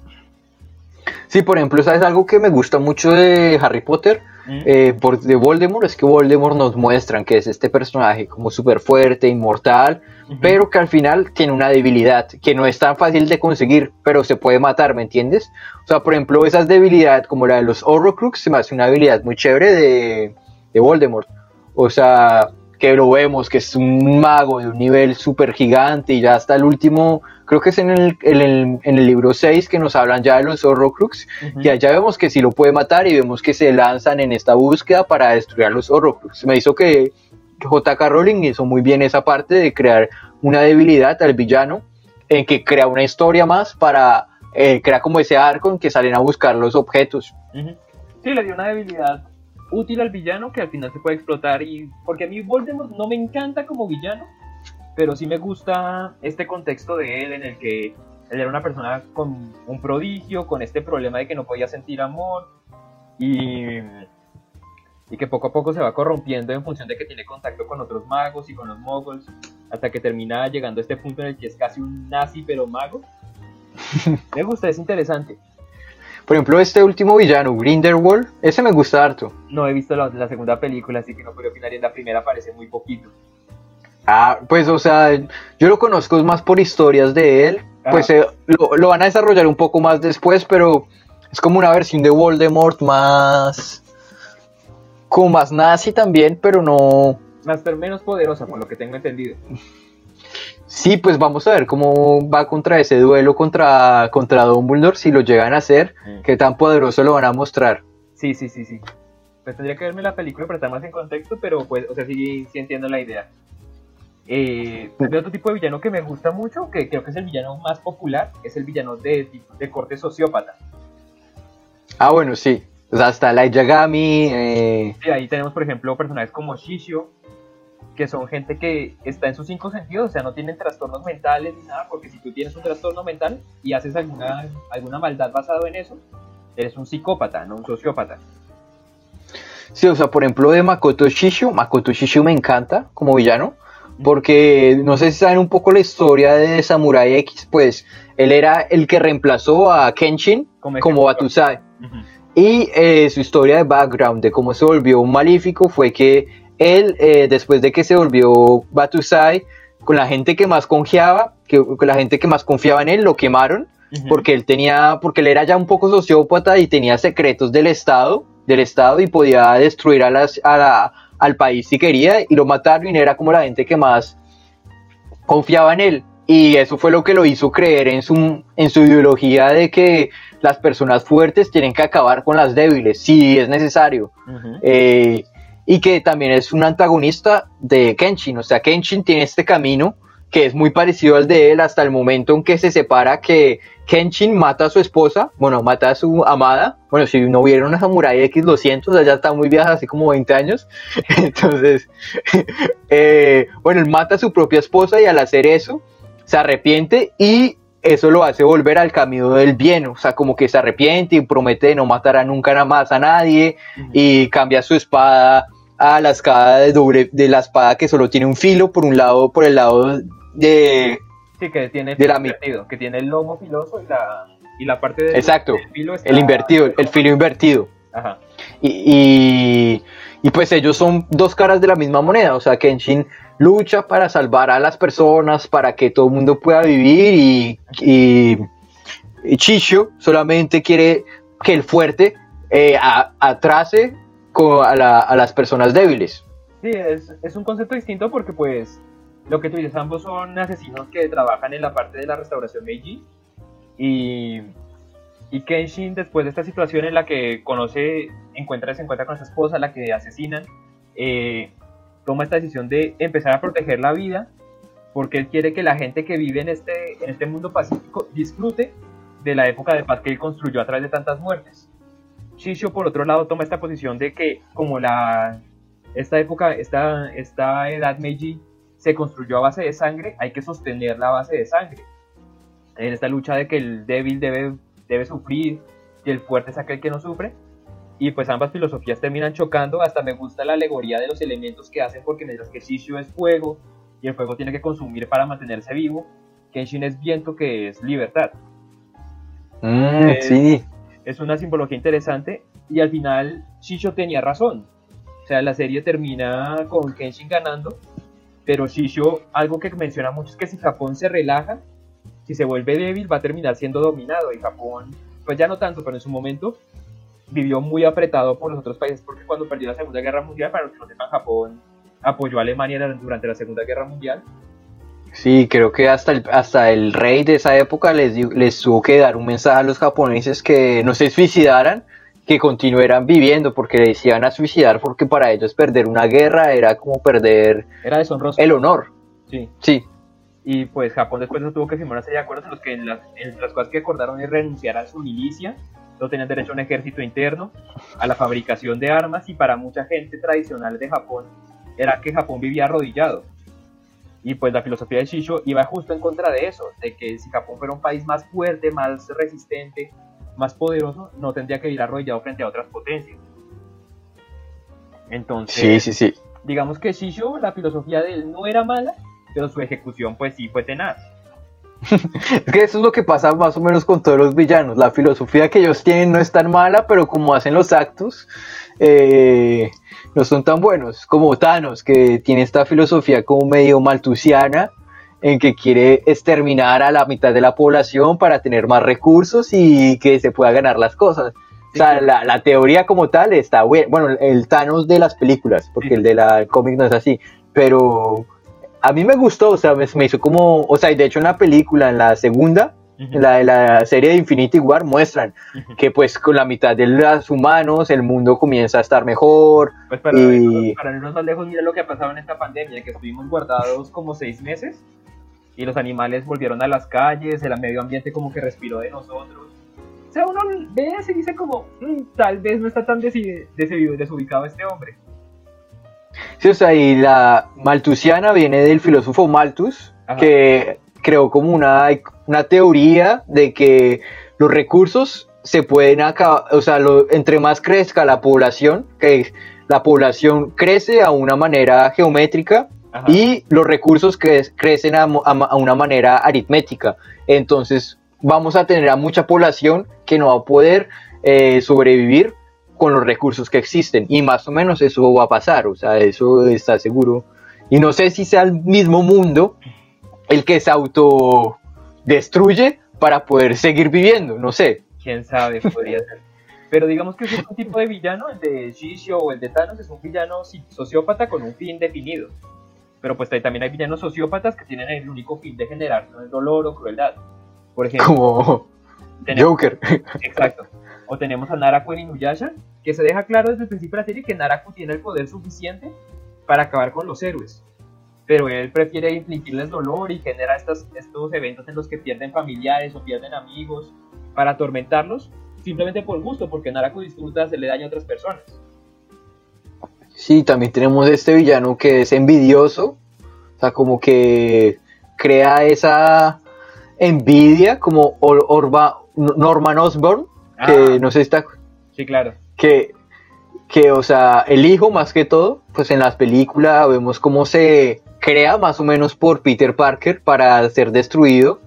S4: Sí, por ejemplo, ¿sabes algo que me gusta mucho de Harry Potter?
S5: ¿Mm?
S4: Eh, por, de Voldemort, es que Voldemort nos muestran que es este personaje como súper fuerte, inmortal, pero que al final tiene una debilidad que no es tan fácil de conseguir, pero se puede matar, ¿me entiendes? O sea, por ejemplo, esas debilidades como la de los Horrocrux se me hace una habilidad muy chévere de, de Voldemort. O sea, que lo vemos, que es un mago de un nivel súper gigante y ya hasta el último, creo que es en el, en el, en el libro 6 que nos hablan ya de los Horrocrux,
S5: Ujú.
S4: que allá vemos que sí lo puede matar y vemos que se lanzan en esta búsqueda para destruir a los Horrocrux. Me hizo que J.K. Rowling hizo muy bien esa parte de crear una debilidad al villano, en que crea una historia más para eh, crear como ese arco en que salen a buscar los objetos.
S5: Sí, le dio una debilidad útil al villano que al final se puede explotar y porque a mí Voldemort no me encanta como villano, pero sí me gusta este contexto de él en el que él era una persona con un prodigio, con este problema de que no podía sentir amor y, y que poco a poco se va corrompiendo en función de que tiene contacto con otros magos y con los moguls, hasta que termina llegando a este punto en el que es casi un nazi pero mago. Me gusta, es interesante.
S4: Por ejemplo, este último villano, Grindelwald, ese me gusta harto.
S5: No he visto la, la segunda película, así que no puedo opinar. Y en la primera aparece muy poquito.
S4: Ah, pues o sea, yo lo conozco más por historias de él. Pues
S5: Ah.
S4: eh, lo, lo van a desarrollar un poco más después, pero es como una versión de Voldemort más... Como más nazi también, pero no...
S5: Más pero menos poderosa, por lo que tengo entendido.
S4: Sí, pues vamos a ver cómo va contra ese duelo contra, contra Dumbledore, si lo llegan a hacer,
S5: Mm.
S4: qué tan poderoso lo van a mostrar.
S5: Sí, sí, sí, sí. Pues tendría que verme la película para estar más en contexto, pero pues, o sea, sí, sí entiendo la idea. Eh, también otro tipo de villano que me gusta mucho, que creo que es el villano más popular, es el villano de, de corte sociópata.
S4: Ah, bueno, sí. O sea, hasta Light Yagami, eh,
S5: Y ahí tenemos, por ejemplo, personajes como Shishio, que son gente que está en sus cinco sentidos, o sea, no tienen trastornos mentales ni nada, porque si tú tienes un trastorno mental y haces alguna, alguna maldad basado en eso, eres un psicópata, no un sociópata.
S4: Sí, o sea, por ejemplo, de Makoto Shishu. Makoto Shishu me encanta como villano. Porque no sé si saben un poco la historia de Samurai X. Pues él era el que reemplazó a Kenshin
S5: Como
S4: como. Batusai.
S5: Ujú.
S4: Y eh, su historia de background, de cómo se volvió un maléfico, fue que él, eh, después de que se volvió Batusai, con la gente que más confiaba, que, con la gente que más confiaba en él, lo quemaron porque él tenía, porque él era ya un poco sociópata y tenía secretos del Estado, del Estado y podía destruir a las, a la- al país si quería y lo mataron y era como la gente que más confiaba en él. Y eso fue lo que lo hizo creer en su, en su ideología de que las personas fuertes tienen que acabar con las débiles, si es necesario. Eh, y que también es un antagonista de Kenshin. O sea, Kenshin tiene este camino que es muy parecido al de él hasta el momento en que se separa que, Kenshin mata a su esposa, bueno, mata a su amada. Bueno, si no hubiera una Samurai X200, ya está muy vieja, así como 20 años. Entonces, eh, bueno, él mata a su propia esposa y al hacer eso, se arrepiente y eso lo hace volver al camino del bien. O sea, como que se arrepiente y promete no matar a nunca nada más a nadie y cambia su espada a la espada de doble, de la espada que solo tiene un filo por un lado, por el lado de
S5: Sí, que tiene
S4: De la
S5: invertido, que tiene el lomo filoso y la, y la parte del,
S4: Exacto,
S5: del filo está-
S4: el invertido, el filo invertido.
S5: Ajá.
S4: Y, y, y pues ellos son dos caras de la misma moneda, o sea, Kenshin lucha para salvar a las personas, para que todo el mundo pueda vivir y, y, y Chisho solamente quiere que el fuerte eh, a- atrase a, a las personas débiles.
S5: Sí, es, es un concepto distinto porque pues lo que tú dices, ambos son asesinos que trabajan en la parte de la restauración Meiji y, y Kenshin después de esta situación en la que conoce, encuentra, se encuentra con su esposa, la que asesinan, eh, toma esta decisión de empezar a proteger la vida porque él quiere que la gente que vive en este, en este mundo pacífico disfrute de la época de paz que él construyó a través de tantas muertes. Shisho, por otro lado, toma esta posición de que como la, esta época, esta, esta edad Meiji se construyó a base de sangre, hay que sostener la base de sangre. En esta lucha de que el débil debe, debe sufrir y el fuerte es aquel que no sufre. Y pues ambas filosofías terminan chocando. Hasta me gusta la alegoría de los elementos que hacen, porque mientras que Shishio es fuego y el fuego tiene que consumir para mantenerse vivo, Kenshin es viento que es libertad.
S4: Mm,
S5: Eh,
S4: sí,
S5: es una simbología interesante y al final Shisho tenía razón. O sea, la serie termina con Kenshin ganando, pero Shisho, algo que menciona mucho es que si Japón se relaja, si se vuelve débil, va a terminar siendo dominado y Japón, pues ya no tanto, pero en su momento vivió muy apretado por los otros países porque cuando perdió la Segunda Guerra Mundial, para los que no sepan, Japón apoyó a Alemania durante la Segunda Guerra Mundial
S4: sí, creo que hasta el, hasta el rey de esa época les, les tuvo que dar un mensaje a los japoneses que no se suicidaran, que continuaran viviendo, porque les iban a suicidar, porque para ellos perder una guerra era como perder
S5: era deshonroso.
S4: el honor.
S5: Sí.
S4: Sí,
S5: Y pues Japón después no tuvo que firmar una serie de acuerdos en los que en las, en las cosas que acordaron es renunciar a su milicia, no tenían derecho a un ejército interno, a la fabricación de armas y para mucha gente tradicional de Japón era que Japón vivía arrodillado. Y pues la filosofía de Shisho iba justo en contra de eso, de que si Japón fuera un país más fuerte, más resistente, más poderoso, no tendría que ir arrodillado frente a otras potencias. Entonces,
S4: sí, sí, sí.
S5: digamos que Shisho, la filosofía de él no era mala, pero su ejecución pues sí fue tenaz.
S4: Es que eso es lo que pasa más o menos con todos los villanos. La filosofía que ellos tienen no es tan mala, pero como hacen los actos, eh, no son tan buenos. Como Thanos, que tiene esta filosofía como medio maltusiana, en que quiere exterminar a la mitad de la población para tener más recursos y que se pueda ganar las cosas. O sea, la, la teoría como tal está buena. Bueno, el Thanos de las películas, porque el de la cómic no es así. Pero a mí me gustó, o sea, me, me hizo como, o sea, y de hecho en la película, en la segunda, en la de la serie de Infinity War, muestran
S5: Ujú.
S4: que pues con la mitad de los humanos el mundo comienza a estar mejor.
S5: Pues para,
S4: Y-
S5: para irnos más lejos, mira lo que ha pasado en esta pandemia, que estuvimos guardados como seis meses y los animales volvieron a las calles, el medio ambiente como que respiró de nosotros. O sea, uno ve eso y dice como, "Mm, tal vez no está tan desubicado este hombre.
S4: Sí, o sea, y la maltusiana viene del filósofo Malthus,
S5: Ajá.
S4: que creó como una, una teoría de que los recursos se pueden acabar, o sea, lo- entre más crezca la población, que la población crece a una manera geométrica
S5: Ajá.
S4: y los recursos cre- crecen a una manera aritmética. Entonces vamos a tener a mucha población que no va a poder eh, sobrevivir con los recursos que existen. Y más o menos eso va a pasar, o sea, eso está seguro. Y no sé si sea el mismo mundo el que se autodestruye para poder seguir viviendo, no sé.
S5: Quién sabe, podría ser. Pero digamos que es un tipo de villano, el de Shishio o el de Thanos, es un villano sociópata con un fin definido. Pero pues también hay villanos sociópatas que tienen el único fin de generar ¿no? dolor o crueldad. Por ejemplo,
S4: Como
S5: tenemos,
S4: Joker.
S5: exacto. O tenemos a Naraku en Inuyasha, que se deja claro desde el principio de la serie que Naraku tiene el poder suficiente para acabar con los héroes. pero él prefiere infligirles dolor y genera estos, eventos en los que pierden familiares o pierden amigos para atormentarlos simplemente por gusto, porque Naraku disfruta le daño a otras personas.
S4: Sí, también tenemos este villano que es envidioso, o sea, como que crea esa envidia, como Norman Osborn, que ah. no sé si está...
S5: Sí, claro.
S4: Que, que, o sea, el hijo más que todo, pues en las películas vemos cómo se crea más o menos por Peter Parker para ser destruido.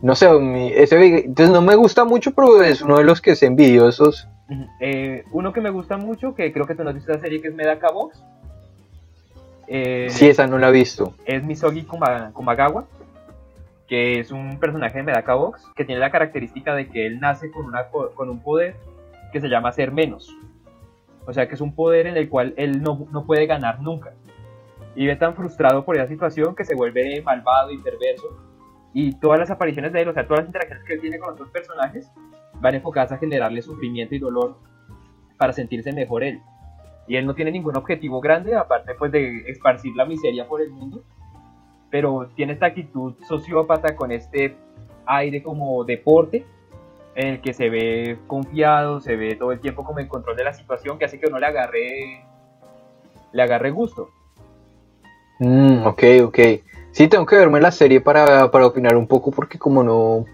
S4: No sé, ese, entonces no me gusta mucho, pero es uno de los que es envidiosos
S5: eh, uno que me gusta mucho, que creo que tú no has visto la serie, que es Medaka Box.
S4: Eh, sí, esa no la he visto.
S5: Es Misogi Kumagawa, que es un personaje de Medaka Box, que tiene la característica de que él nace con, un poder que se llama ser menos. O sea, que es un poder en el cual él no, no puede ganar nunca. Y ve tan frustrado por esa situación que se vuelve malvado y perverso. Y todas las apariciones de él, o sea, todas las interacciones que él tiene con otros personajes, van enfocadas a generarle sufrimiento y dolor para sentirse mejor él. Y él no tiene ningún objetivo grande, aparte pues de esparcir la miseria por el mundo, pero tiene esta actitud sociópata con este aire como deporte, en el que se ve confiado, se ve todo el tiempo como en control de la situación, que hace que uno le agarre, le agarre gusto.
S4: Mm, ok, ok. Sí, tengo que verme la serie para, para opinar un poco porque como no,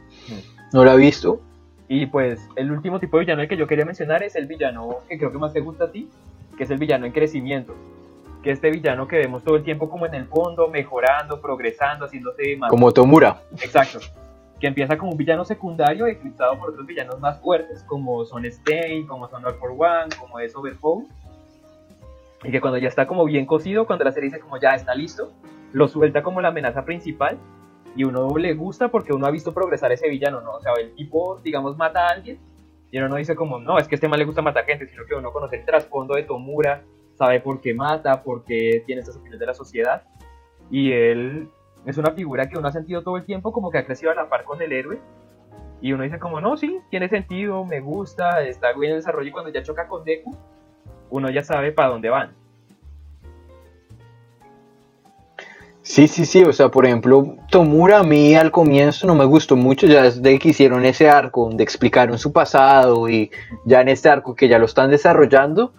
S4: no la he visto,
S5: y pues el último tipo de villano que yo quería mencionar es el villano que creo que más te gusta a ti, que es el villano en crecimiento. Que este villano que vemos todo el tiempo como en el fondo, mejorando, progresando, haciéndose más...
S4: Como Tomura.
S5: Exacto. Que empieza como un villano secundario eclipsado por otros villanos más fuertes, como son Stain, como son All for One, como es Overpower. Y que cuando ya está como bien cocido, cuando la serie dice como ya está listo, lo suelta como la amenaza principal y uno le gusta porque uno ha visto progresar ese villano, ¿no? O sea, el tipo, digamos, mata a alguien y uno no dice como, no, es que este mal le gusta matar gente, sino que uno conoce el trasfondo de Tomura, sabe por qué mata, por qué tiene estas opiniones de la sociedad. Y él es una figura que uno ha sentido todo el tiempo como que ha crecido a la par con el héroe. Y uno dice como, no, sí, tiene sentido, me gusta, está bien el desarrollo y cuando ya choca con Deku, uno ya sabe para dónde van.
S4: Sí, sí, sí, o sea, por ejemplo, Tomura a mí al comienzo no me gustó mucho, ya desde que hicieron ese arco donde explicaron su pasado y ya en este arco que ya lo están desarrollando,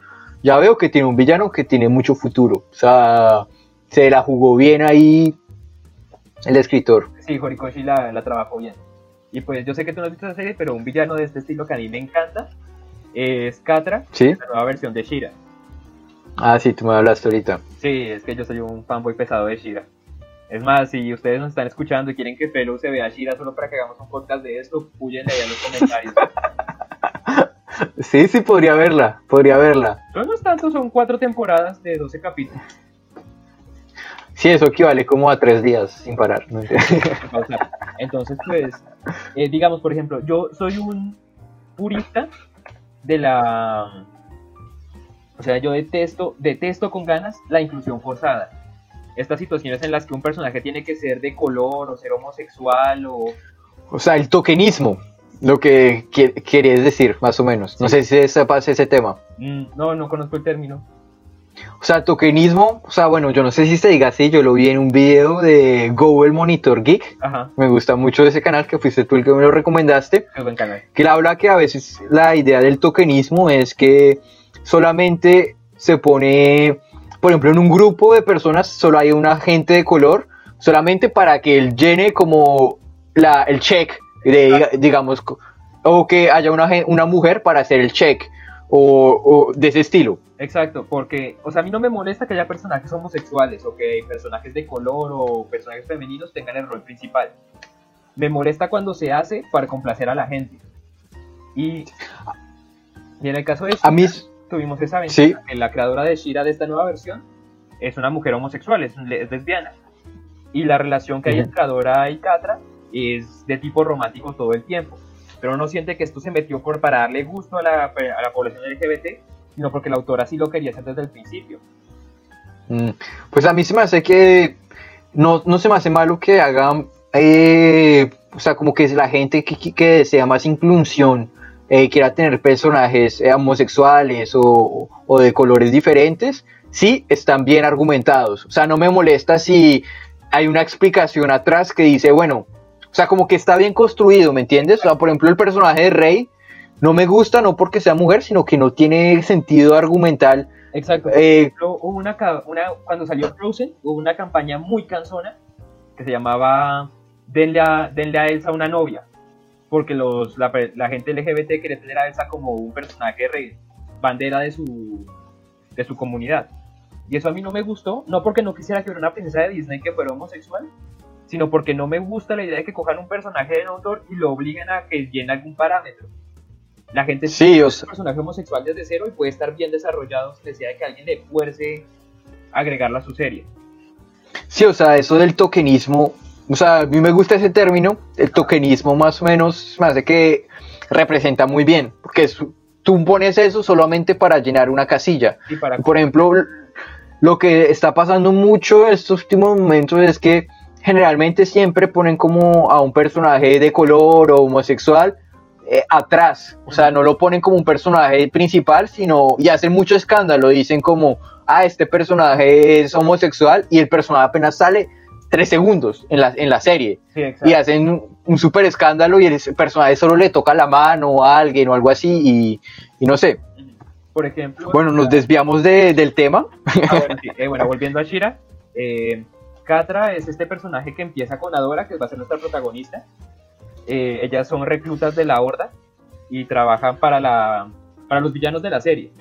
S4: ya veo que tiene un villano que tiene mucho futuro, o sea, se la jugó bien ahí el escritor.
S5: Sí, Horikoshi la, la trabajó bien. Y pues yo sé que tú no has visto esa serie, pero un villano de este estilo que a mí me encanta es Katra,
S4: ¿Sí?
S5: la nueva versión de Shira.
S4: Ah, sí, tú me hablaste ahorita.
S5: Sí, es que yo soy un fanboy pesado de Shira. Es más, si ustedes nos están escuchando y quieren que Pelo se vea a Shira solo para que hagamos un podcast de esto, púyenle ahí en los comentarios.
S4: sí, sí, podría verla, podría verla.
S5: No, es tanto, son cuatro temporadas de 12 capítulos.
S4: Sí, eso equivale como a tres días sin parar.
S5: Entonces, pues, eh, digamos, por ejemplo, yo soy un purista de la... O sea, yo detesto, detesto con ganas la inclusión forzada estas situaciones en las que un personaje tiene que ser de color o ser homosexual o...
S4: O sea, el tokenismo, lo que quieres decir, más o menos. No sé si sepas ese tema.
S5: Mm, no, no conozco el término.
S4: O sea, tokenismo, o sea, bueno, yo no sé si se diga así, yo lo vi en un video de Google Monitor Geek. Ajá. Me gusta mucho ese canal, que fuiste tú el que me lo recomendaste.
S5: Es buen canal.
S4: Que él habla que a veces la idea del tokenismo es que solamente se pone por ejemplo, en un grupo de personas solo hay una gente de color, solamente para que él llene como la, el check, de, digamos, o que haya una, una mujer para hacer el check, o, de ese estilo.
S5: Exacto, porque, o sea, a mí no me molesta que haya personajes homosexuales o que personajes de color o personajes femeninos tengan el rol principal. Me molesta cuando se hace para complacer a la gente. Y, y en el caso de...
S4: A mí
S5: tuvimos esa ventaja que la creadora de Shira de esta nueva versión es una mujer homosexual, es, lesbiana. Y la relación que hay entre Adora y Catra es de tipo romántico todo el tiempo. Pero no siente que esto se metió por para darle gusto a la, a la población LGBT, sino porque la autora sí lo quería hacer desde el principio.
S4: Mm, pues a mí se me hace que no, no se me hace malo que hagan, eh, o sea, como que la gente que, que desea más inclusión eh, quiera tener personajes eh, homosexuales o, de colores diferentes, sí están bien argumentados. O sea, no me molesta si hay una explicación atrás que dice, bueno, o sea, como que está bien construido, ¿me entiendes? O sea, por ejemplo, el personaje de Rey no me gusta no porque sea mujer, sino que no tiene sentido argumental.
S5: Exacto. Eh, una, cuando salió Frozen, hubo una campaña muy cansona que se llamaba Denle a, denle a Elsa una novia. Porque los, la, gente LGBT quería tener a Elsa como un personaje rey, bandera de su, de su comunidad. Y eso a mí no me gustó, no porque no quisiera que hubiera una princesa de Disney que fuera homosexual, sino porque no me gusta la idea de que cojan un personaje de autor y lo obliguen a que llene algún parámetro. La gente
S4: sí,
S5: un personaje homosexual desde cero y puede estar bien desarrollado necesidad de que alguien le fuerce agregarlo a su serie.
S4: Sí, o sea, eso del tokenismo, o sea, a mí me gusta ese término, el tokenismo más o menos me hace que representa muy bien, porque tú pones eso solamente para llenar una casilla. Por ejemplo, lo que está pasando mucho en estos últimos momentos es que generalmente siempre ponen como a un personaje de color o homosexual eh, atrás, o sea, no lo ponen como un personaje principal, sino y hacen mucho escándalo, dicen como, ah, este personaje es homosexual y el personaje apenas sale tres segundos en la, en la serie y hacen un, un súper escándalo y el personaje solo le toca la mano a alguien o algo así y, no sé.
S5: Por ejemplo.
S4: Bueno, nos desviamos del tema.
S5: Ah, eh, bueno, volviendo a Shira, eh, Katra es este personaje que empieza con Adora, que va a ser nuestra protagonista. Eh, ellas son reclutas de la Horda y trabajan para, la, para los villanos de la serie.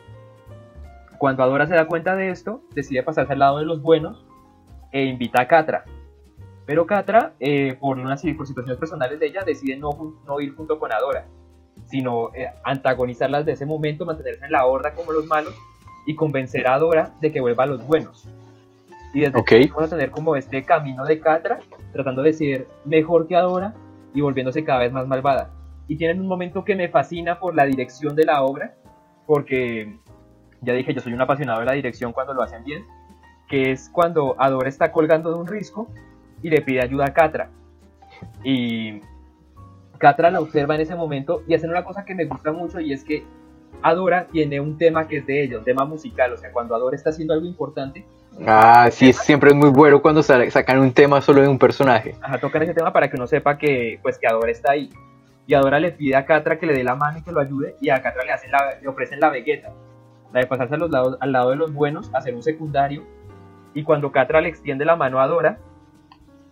S5: Cuando Adora se da cuenta de esto, decide pasarse al lado de los buenos e invita a Katra. Pero Katra, eh, por, por situaciones personales de ella, decide no, no ir junto con Adora, sino eh, antagonizarlas de ese momento, mantenerse en la horda como los malos y convencer a Adora de que vuelva a los buenos. Y desde okay. vamos a tener como este camino de Catra, tratando de ser mejor que Adora y volviéndose cada vez más malvada. Y tienen un momento que me fascina por la dirección de la obra, porque ya dije, yo soy un apasionado de la dirección cuando lo hacen bien, que es cuando Adora está colgando de un risco y le pide ayuda a Catra. Y Catra la observa en ese momento y hacen una cosa que me gusta mucho y es que Adora tiene un tema que es de ella, un tema musical, o sea, cuando Adora está haciendo algo importante,
S4: Ah, sí, siempre es muy bueno cuando sacan un tema solo de un personaje.
S5: Ajá, tocan ese tema para que uno sepa que, pues, que Adora está ahí. Y Adora le pide a Catra que le dé la mano y que lo ayude, y a Catra le, hacen le ofrecen la Vegeta. La de pasarse a los lados, al lado de los buenos, hacer un secundario. Y cuando Catra le extiende la mano a Adora,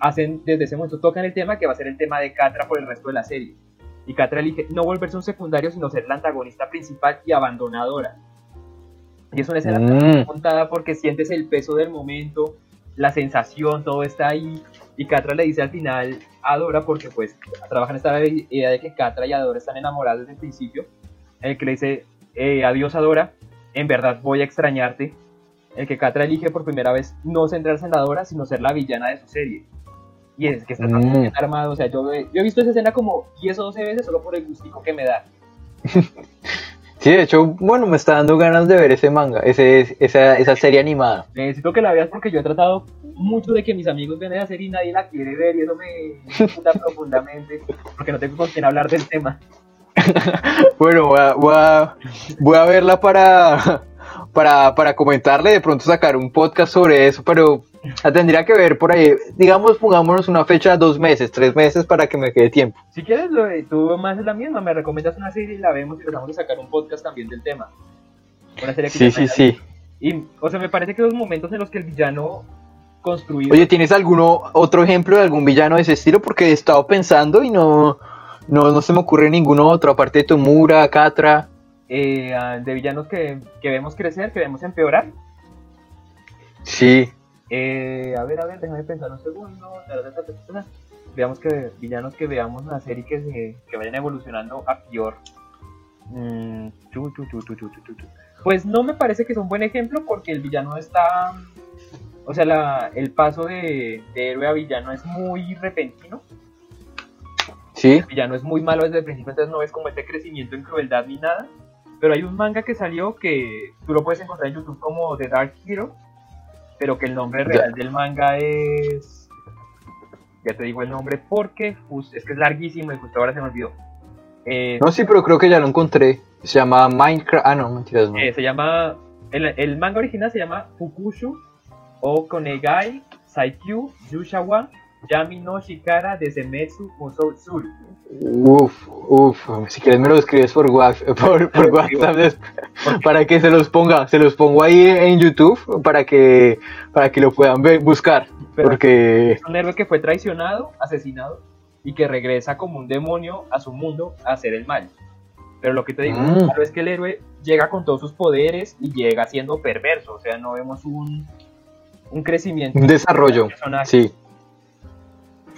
S5: hacen, desde ese momento tocan el tema que va a ser el tema de Catra por el resto de la serie. Y Catra elige no volverse un secundario, sino ser la antagonista principal y abandonadora. Y es una escena mm. contada porque sientes el peso del momento, la sensación, todo está ahí. Y Catra le dice al final a Dora, porque pues trabajan esta idea de que Catra y Adora están enamoradas desde el principio, el que le dice, eh, adiós Adora, en verdad voy a extrañarte. El que Catra elige por primera vez no centrarse en la Dora, sino ser la villana de su serie. Y es que está mm. armado, o sea, yo, yo he visto esa escena como 10 o 12 veces solo por el gustico que me da.
S4: Sí, de hecho, bueno, me está dando ganas de ver ese manga, ese, esa, esa serie animada.
S5: Necesito que la veas porque yo he tratado mucho de que mis amigos vean esa serie y nadie la quiere ver y eso me gusta profundamente porque no tengo con quién hablar del tema.
S4: bueno, voy a, voy a, voy a verla para, para, para comentarle, de pronto sacar un podcast sobre eso, pero la tendría que ver por ahí. Digamos, pongámonos una fecha dos meses, tres meses para que me quede tiempo.
S5: Si quieres, tú más es la misma, me recomiendas una serie y la vemos y tratamos de sacar un podcast también del tema.
S4: Una serie que sí, sí, sí.
S5: Y, o sea, me parece que los momentos en los que el villano construido.
S4: Oye, ¿tienes alguno otro ejemplo de algún villano de ese estilo? Porque he estado pensando y no, no, no se me ocurre ninguno otro, aparte de Tomura, Katra.
S5: Eh, ah, de villanos que, que vemos crecer, que vemos empeorar.
S4: Sí.
S5: Eh, a ver, a ver, déjame pensar un segundo. Veamos que villanos que veamos nacer y que, se, que vayan evolucionando a peor. Mm, pues no me parece que es un buen ejemplo porque el villano está. O sea, la, el paso de, de, héroe a villano es muy repentino.
S4: Sí.
S5: El villano es muy malo desde el principio, entonces no ves como este crecimiento en crueldad ni nada. Pero hay un manga que salió que tú lo puedes encontrar en YouTube como The Dark Hero pero que el nombre real del manga es. Ya te digo el nombre porque es que es larguísimo y justo ahora se me olvidó.
S4: Eh, no, sí, pero creo que ya lo encontré. Se llama Minecraft. Ah, no, mentiras, no.
S5: Eh, se llama el, el manga original se llama Fukushu o Konegai Saikyu Yushawa Yami no Shikara de Zemetsu Musou Sur.
S4: Uf, uf, si quieres me lo escribes por, WhatsApp, por, por WhatsApp para que se los ponga, se los pongo ahí en YouTube para que para que lo puedan ver, buscar,
S5: Pero-
S4: porque
S5: Es un héroe que fue traicionado, asesinado y que regresa como un demonio a su mundo a hacer el mal. Pero lo que te digo
S4: Mm.
S5: claro, es que el héroe llega con todos sus poderes y llega siendo perverso. O sea, no vemos un, un crecimiento.
S4: un desarrollo, sí.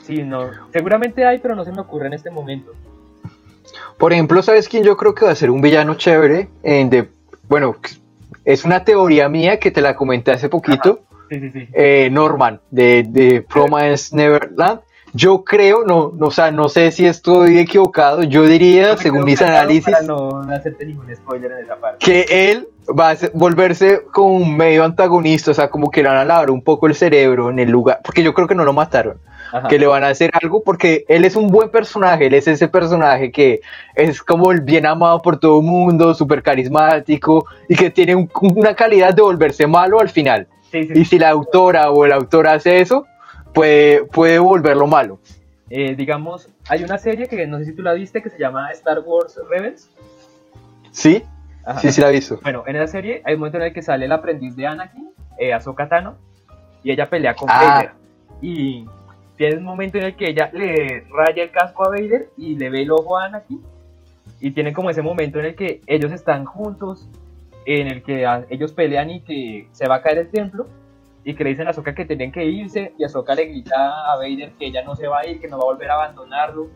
S5: Sí, no. Seguramente hay, pero no se me ocurre en este momento.
S4: Por ejemplo, ¿sabes quién yo creo que va a ser un villano chévere? En de, bueno, es una teoría mía que te la comenté hace poquito.
S5: Sí, sí, sí.
S4: eh, Norman de, de Promise Neverland. Yo creo, no, no, o sea, no sé si estoy equivocado, yo diría, según mis análisis,
S5: Para no, no hacerte ningún spoiler en esa parte.
S4: que él va a volverse como un medio antagonista, o sea, como que le van a lavar un poco el cerebro en el lugar, porque yo creo que no lo mataron,
S5: Ajá.
S4: que le van a hacer algo, porque él es un buen personaje, él es ese personaje que es como el bien amado por todo el mundo, súper carismático, y que tiene un- una calidad de volverse malo al final.
S5: Sí, sí,
S4: Y si la autora o el autor hace eso, puede, puede volverlo malo.
S5: Eh, digamos, hay una serie que no sé si tú la viste que se llama Star Wars Rebels.
S4: ¿Sí?
S5: Ajá.
S4: Sí, sí la he visto.
S5: Bueno, en esa serie hay un momento en el que sale el aprendiz de Anakin, eh, Ahsoka Tano, y ella pelea con
S4: Ah.
S5: Vader. Y tiene un momento en el que ella le raya el casco a Vader y le ve el ojo a Anakin. Y tienen como ese momento en el que ellos están juntos, en el que ellos pelean y que se va a caer el templo. Y que le dicen a Ahsoka que tienen que irse. Y Ahsoka le grita a Vader que ella no se va a ir, que no va a volver a abandonarlo.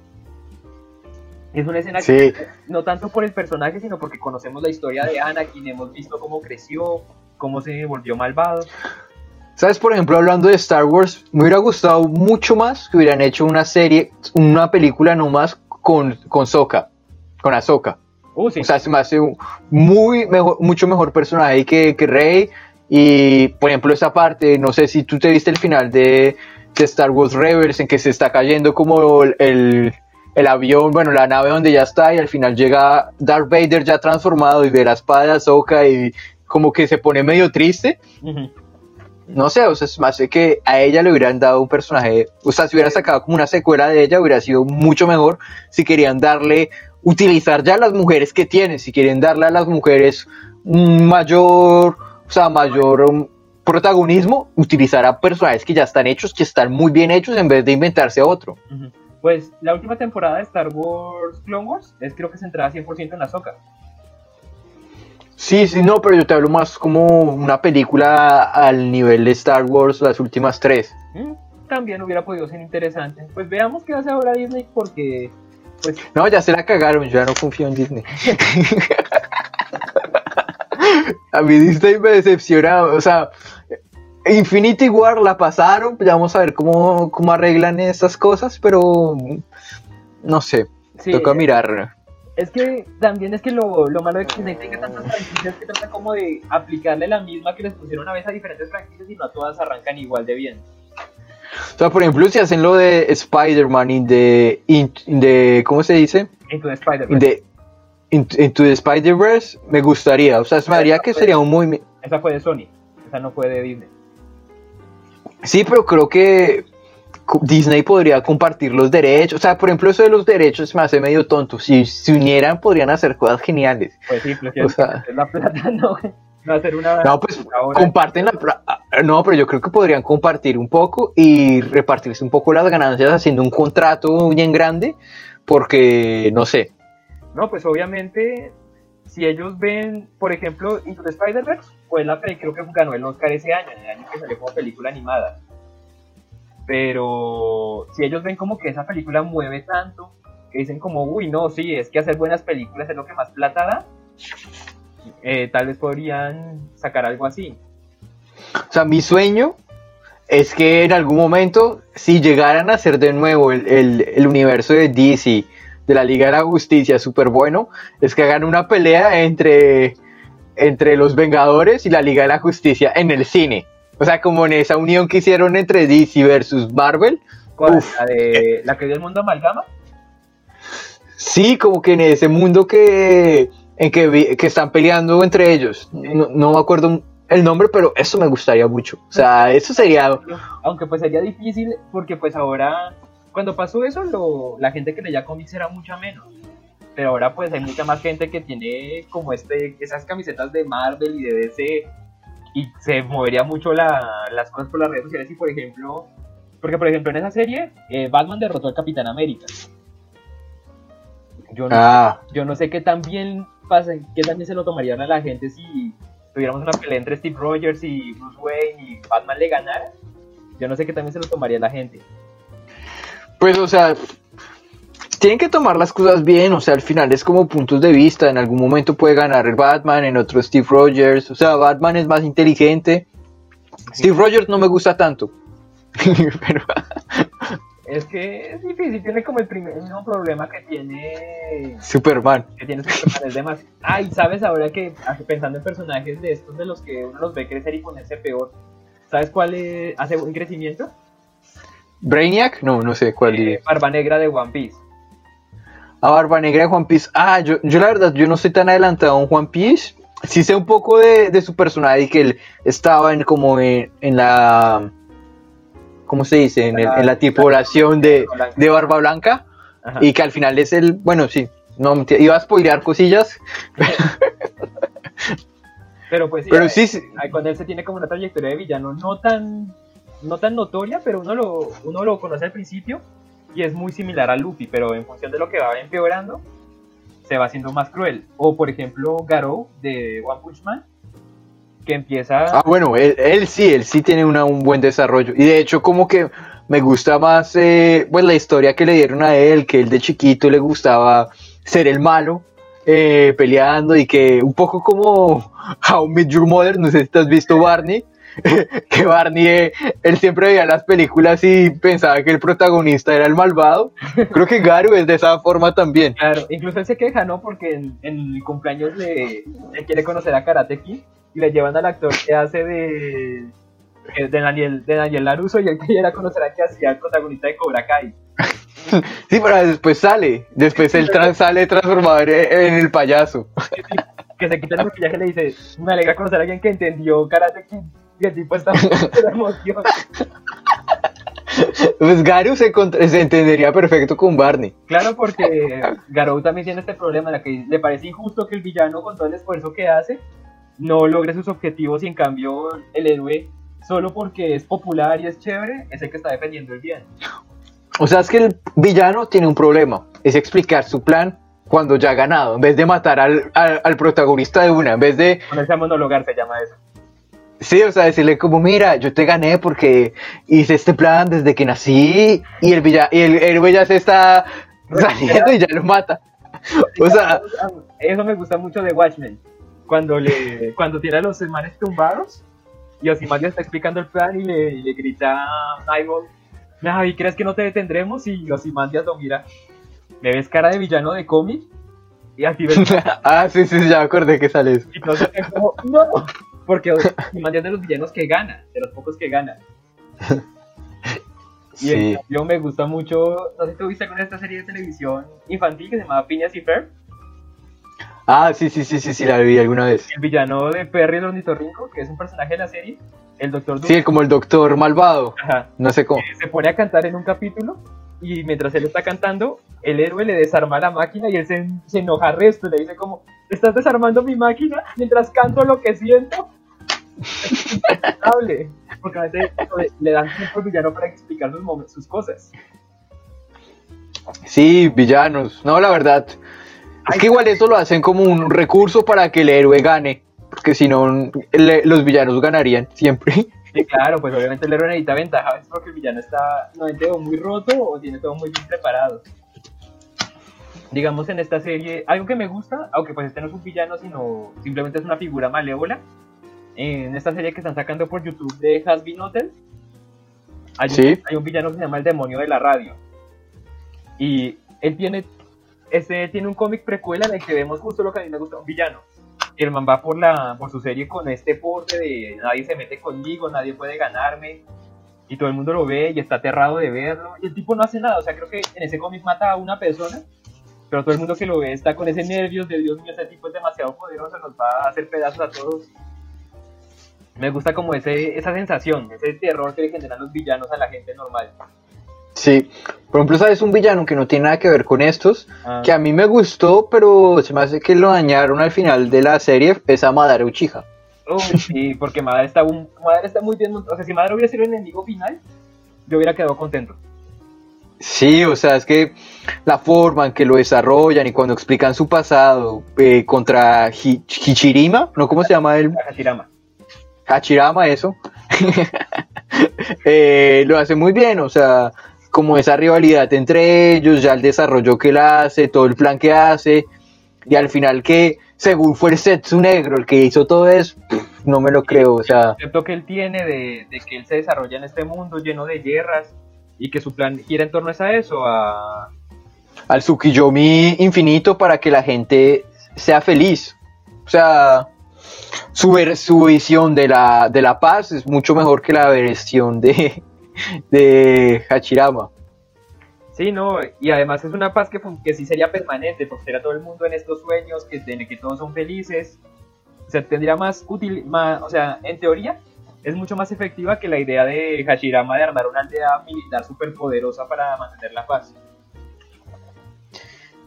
S5: Es una escena
S4: Sí.
S5: que no tanto por el personaje, sino porque conocemos la historia de Anakin, hemos visto cómo creció, cómo se volvió malvado.
S4: ¿Sabes? Por ejemplo, hablando de Star Wars, me hubiera gustado mucho más que hubieran hecho una serie, una película nomás con, con Sokka, con Ahsoka.
S5: Uh, sí.
S4: O sea, se me hace un muy mejor, mucho mejor personaje que, que Rey. Y, por ejemplo, esa parte, no sé si tú te viste el final de, de Star Wars Rebels, en que se está cayendo como el, el, avión, bueno, la nave donde ya está, y al final llega Darth Vader ya transformado y ve la espada de Ahsoka y como que se pone medio triste. No sé, o sea, se me hace que a ella le hubieran dado un personaje, o sea, si hubieran sacado como una secuela de ella, hubiera sido mucho mejor si querían darle, utilizar ya las mujeres que tienen, si quieren darle a las mujeres un mayor, o sea, mayor um, protagonismo, utilizar a personajes que ya están hechos, que están muy bien hechos, en vez de inventarse otro.
S5: Ujú. Pues la última temporada de Star Wars Clone Wars es creo que centrada 100% en Ahsoka.
S4: Sí, sí, no, pero yo te hablo más como una película al nivel de Star Wars, las últimas tres.
S5: Mm, También hubiera podido ser interesante. Pues veamos qué hace ahora Disney porque pues
S4: No, ya se la cagaron, yo ya no confío en Disney. a mí Disney me decepciona, o sea, Infinity War la pasaron, ya vamos a ver cómo, cómo arreglan estas cosas, pero no sé,
S5: sí,
S4: toca mirar.
S5: Es que también es que lo, lo malo de que Disney tenga tantas franquicias que trata como de aplicarle la misma que les pusieron a veces a diferentes franquicias y no a todas arrancan igual de bien.
S4: O sea, por ejemplo, si hacen lo de Spider-Man y de, ¿cómo se dice?
S5: Entonces Spider-Man.
S4: In the- in- Into the Spider-Verse, me gustaría, o sea, se me haría que sería un movimiento.
S5: Esa fue de Sony, esa no fue de Disney.
S4: Sí, pero creo que Disney podría compartir los derechos. O sea, por ejemplo, eso de los derechos me hace medio tonto. Si se unieran, podrían hacer cosas geniales.
S5: Pues sí,
S4: O sea-
S5: la plata, no, no hacer una...
S4: No, pues comparten la. pla- ah, No, pero yo creo que podrían compartir un poco y repartirse un poco las ganancias haciendo un contrato bien grande. Porque, no sé.
S5: No, pues obviamente, si ellos ven, por ejemplo, Into the Spider-Verse, fue la pe- creo que ganó el Oscar ese año, el año que salió como película animada. Pero si ellos ven como que esa película mueve tanto, que dicen como, uy, no, sí, es que hacer buenas películas es lo que más plata da, eh, tal vez podrían sacar algo así.
S4: O sea, mi sueño es que en algún momento, si llegaran a hacer de nuevo el, el- el universo de DC, de la Liga de la Justicia, súper bueno, es que hagan una pelea entre, entre los Vengadores y la Liga de la Justicia en el cine. O sea, como en esa unión que hicieron entre DC versus Marvel.
S5: ¿Cuál?
S4: Uf.
S5: La, de, la que dio el mundo amalgama.
S4: Sí, como que en ese mundo que en que, vi- que están peleando entre ellos. No, no me acuerdo el nombre, pero eso me gustaría mucho. O sea, eso sería...
S5: Aunque pues sería difícil porque pues ahora, cuando pasó eso, lo, la gente que leía cómics era mucha menos. Pero ahora pues hay mucha más gente que tiene como este, esas camisetas de Marvel y de DC y se movería mucho la- las cosas por las redes sociales y por ejemplo, porque por ejemplo en esa serie eh, Batman derrotó al Capitán América. Yo no,
S4: Ah,
S5: yo no sé qué tan bien pasa, qué tan bien se lo tomarían a la gente si tuviéramos una pelea entre Steve Rogers y Bruce Wayne y Batman le ganara. Yo no sé qué también se lo tomaría la gente.
S4: Pues o sea, tienen que tomar las cosas bien, o sea, al final es como puntos de vista, en algún momento puede ganar el Batman, en otro Steve Rogers, o sea, Batman es más inteligente. Steve Rogers no me gusta tanto. Pero,
S5: Es que es difícil, tiene como el, primer, problema que tiene
S4: Superman.
S5: que tiene Superman, es demás. Ay, ¿sabes ahora que ah, pensando en personajes de estos de los que uno los ve crecer y ponerse peor? ¿Sabes cuál es- hace buen crecimiento?
S4: Brainiac, no, no sé cuál
S5: Eh. Barba Negra de One Piece.
S4: A Barba Negra de One Piece. Ah, yo, yo la verdad, yo no soy tan adelantado en One Piece. Sí sé un poco de, de su personaje y que él estaba en como en, en la... ¿Cómo se dice? En, el- en la tripulación de, de Barba Blanca.
S5: Ajá.
S4: Y que al final es el... Bueno, sí. No, iba a spoilear cosillas.
S5: Pero pues sí,
S4: Pero sí,
S5: con él se tiene como una trayectoria de villano no tan no tan notoria, pero uno lo, uno lo conoce al principio y es muy similar a Luffy, pero en función de lo que va empeorando, se va haciendo más cruel. O por ejemplo, Garou de One Punch Man, que empieza...
S4: Ah, bueno, él, él sí, él sí tiene una- un buen desarrollo. Y de hecho, como que me gusta más, eh, pues la historia que le dieron a él, que él de chiquito le gustaba ser el malo, eh, peleando y que un poco como How I Met Your Mother, no sé si has visto Barney, que Barney, eh, él siempre veía las películas y pensaba que el protagonista era el malvado. Creo que Garu es de esa forma también.
S5: Claro, incluso él se queja, ¿no? Porque en, en el cumpleaños le, quiere conocer a Karate Kid y le llevan al actor que hace de, de Daniel, de Daniel Laruso y él quería conocer a que hacía el protagonista de Cobra Kai.
S4: Sí, pero después sale, después él tra- sale transformado en en el payaso.
S5: que se quita el maquillaje y le dice, me alegra conocer a alguien que entendió Karate Kid. Y el tipo está de emoción.
S4: Pues Garu se, se entendería perfecto con Barney.
S5: Claro, porque Garou también tiene este problema en la que le parece injusto que el villano, con todo el esfuerzo que hace, no logre sus objetivos y en cambio el héroe, solo porque es popular y es chévere, es el que está defendiendo el bien.
S4: O sea, es que el villano tiene un problema. Es explicar su plan cuando ya ha ganado. En vez de matar al, al- al protagonista de una. En vez de...
S5: Ponerse a monologar se llama eso.
S4: Sí, o sea, decirle como, mira, yo te gané porque hice este plan desde que nací. Y el, villa, y el héroe ya se está saliendo y ya lo mata. O sea,
S5: Eso me gusta mucho de Watchmen. Cuando le cuando tiene a los hermanos tumbados y Ozymandias está explicando el plan y le, y le grita a Nigel, "Ay, ¿crees que no te detendremos? Y Ozymandias lo mira. ¿Me ves cara de villano de cómic? Y así ves
S4: ah, sí, sí, ya acordé que sale eso.
S5: y entonces es como, ¡No! Porque Ozymandias es de los villanos que gana, de los pocos que gana. Y en
S4: Sí.
S5: cambio me gusta mucho, no sé si tú viste con esta serie de televisión infantil que se llamaba Phineas y Ferb.
S4: Ah, sí, sí, sí, sí, sí, la vi alguna vez.
S5: el villano de Perry el ornitorrinco, que es un personaje de la serie, el Doctor
S4: Sí, como el doctor malvado.
S5: ajá,
S4: No sé cómo.
S5: se pone a cantar en un capítulo y mientras él está cantando, el héroe le desarma la máquina y él se, se enoja resto, le dice como, estás desarmando mi máquina mientras canto lo que siento. Es porque a veces le- dan tiempo al villano para explicar sus, sus cosas.
S4: Sí, villanos. No, la verdad. Es que igual eso lo hacen como un recurso para que el héroe gane. Porque si no, los villanos ganarían siempre.
S5: Sí, claro, pues obviamente el héroe necesita ventaja, a veces porque el villano está nuevamente o muy roto o tiene todo muy bien preparado. Digamos en esta serie, algo que me gusta, aunque pues este no es un villano, sino simplemente es una figura malévola, en esta serie que están sacando por YouTube de Has Been Hotel, hay, un-
S4: Sí.
S5: hay un villano que se llama el demonio de la radio. Y él tiene, este tiene un cómic precuela en el que vemos justo lo que a mí me gusta, un villano. El man va por, la, por su serie con este porte de nadie se mete conmigo, nadie puede ganarme. Y todo el mundo lo ve y está aterrado de verlo. Y el tipo no hace nada. O sea, creo que en ese cómic mata a una persona. pero todo el mundo que lo ve está con ese nervios de Dios mío, ese tipo es demasiado poderoso, nos va a hacer pedazos a todos. Me gusta como ese, esa sensación, ese terror que le generan los villanos a la gente normal.
S4: Sí, por ejemplo, ¿sabes un villano que no tiene nada que ver con estos?
S5: Ah.
S4: Que a mí me gustó, pero se me hace que lo dañaron al final de la serie, es a Madara Uchiha.
S5: Uy, sí, porque Madara está, un, Madara está muy bien montado. O sea, si Madara hubiera sido el enemigo final, yo hubiera quedado contento.
S4: Sí, o sea, es que la forma en que lo desarrollan y cuando explican su pasado eh, contra Hi- Hichirima, ¿no? ¿Cómo se llama él?
S5: A Hashirama.
S4: Hachirama, eso. Eh, lo hace muy bien, o sea, como esa rivalidad entre ellos, ya el desarrollo que él hace, todo el plan que hace, y al final que, según fue el Setsu Negro el que hizo todo eso, no me lo creo, o sea,
S5: El concepto que él tiene de, de que él se desarrolla en este mundo lleno de guerras y que su plan gira en torno a eso, a...
S4: al Tsukiyomi infinito para que la gente sea feliz. O sea, su, ver- su visión de la, de la paz es mucho mejor que la versión de, de Hachirama.
S5: Sí, no, y además es una paz que, sí sería permanente, porque será todo el mundo en estos sueños, que, en el que todos son felices. O sea, tendría más útil, más, o sea, en teoría, es mucho más efectiva que la idea de Hashirama de armar una aldea militar súper poderosa para mantener la paz.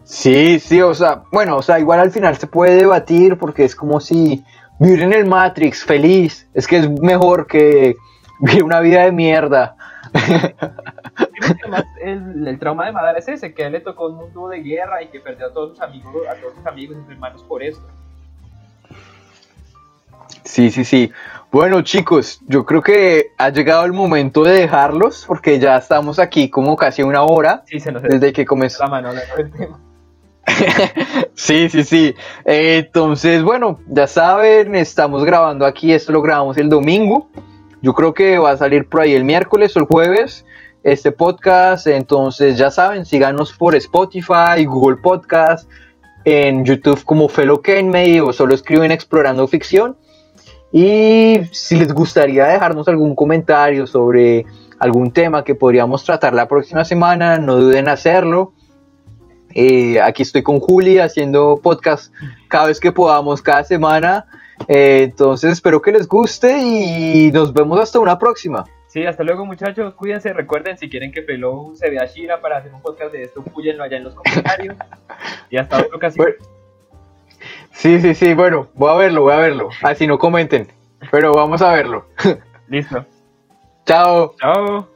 S4: Sí, sí, o sea, bueno, o sea, igual al final se puede debatir porque es como si vivir en el Matrix feliz, es que es mejor que vivir una vida de mierda.
S5: El, el trauma de Madara es ese, que a él le tocó un mundo de guerra y que perdió a todos sus amigos, a todos sus amigos y sus hermanos por esto.
S4: Sí, sí, sí. Bueno, chicos, yo creo que ha llegado el momento de dejarlos porque ya estamos aquí como casi una hora
S5: Sí, se nos
S4: desde que comenzó.
S5: la mano tema.
S4: Sí, sí, sí. Entonces, bueno, ya saben, estamos grabando aquí, esto lo grabamos el domingo. Yo creo que va a salir por ahí el miércoles o el jueves este podcast. Entonces, ya saben, síganos por Spotify, Google Podcast, en YouTube como Fellow Kenmay o solo escriben Explorando Ficción. Y si les gustaría dejarnos algún comentario sobre algún tema que podríamos tratar la próxima semana, no duden en hacerlo. Eh, aquí estoy con Juli haciendo podcast cada vez que podamos, cada semana. Eh, entonces espero que les guste y nos vemos hasta una próxima.
S5: Sí, hasta luego muchachos, cuídense, recuerden si quieren que Fellow se vea Shira para hacer un podcast de esto, púyenlo allá en los comentarios. y hasta otra ocasión.
S4: Bueno, sí, sí, sí, bueno, voy a verlo, voy a verlo. Así no comenten, pero vamos a verlo.
S5: Listo.
S4: Chao.
S5: Chao.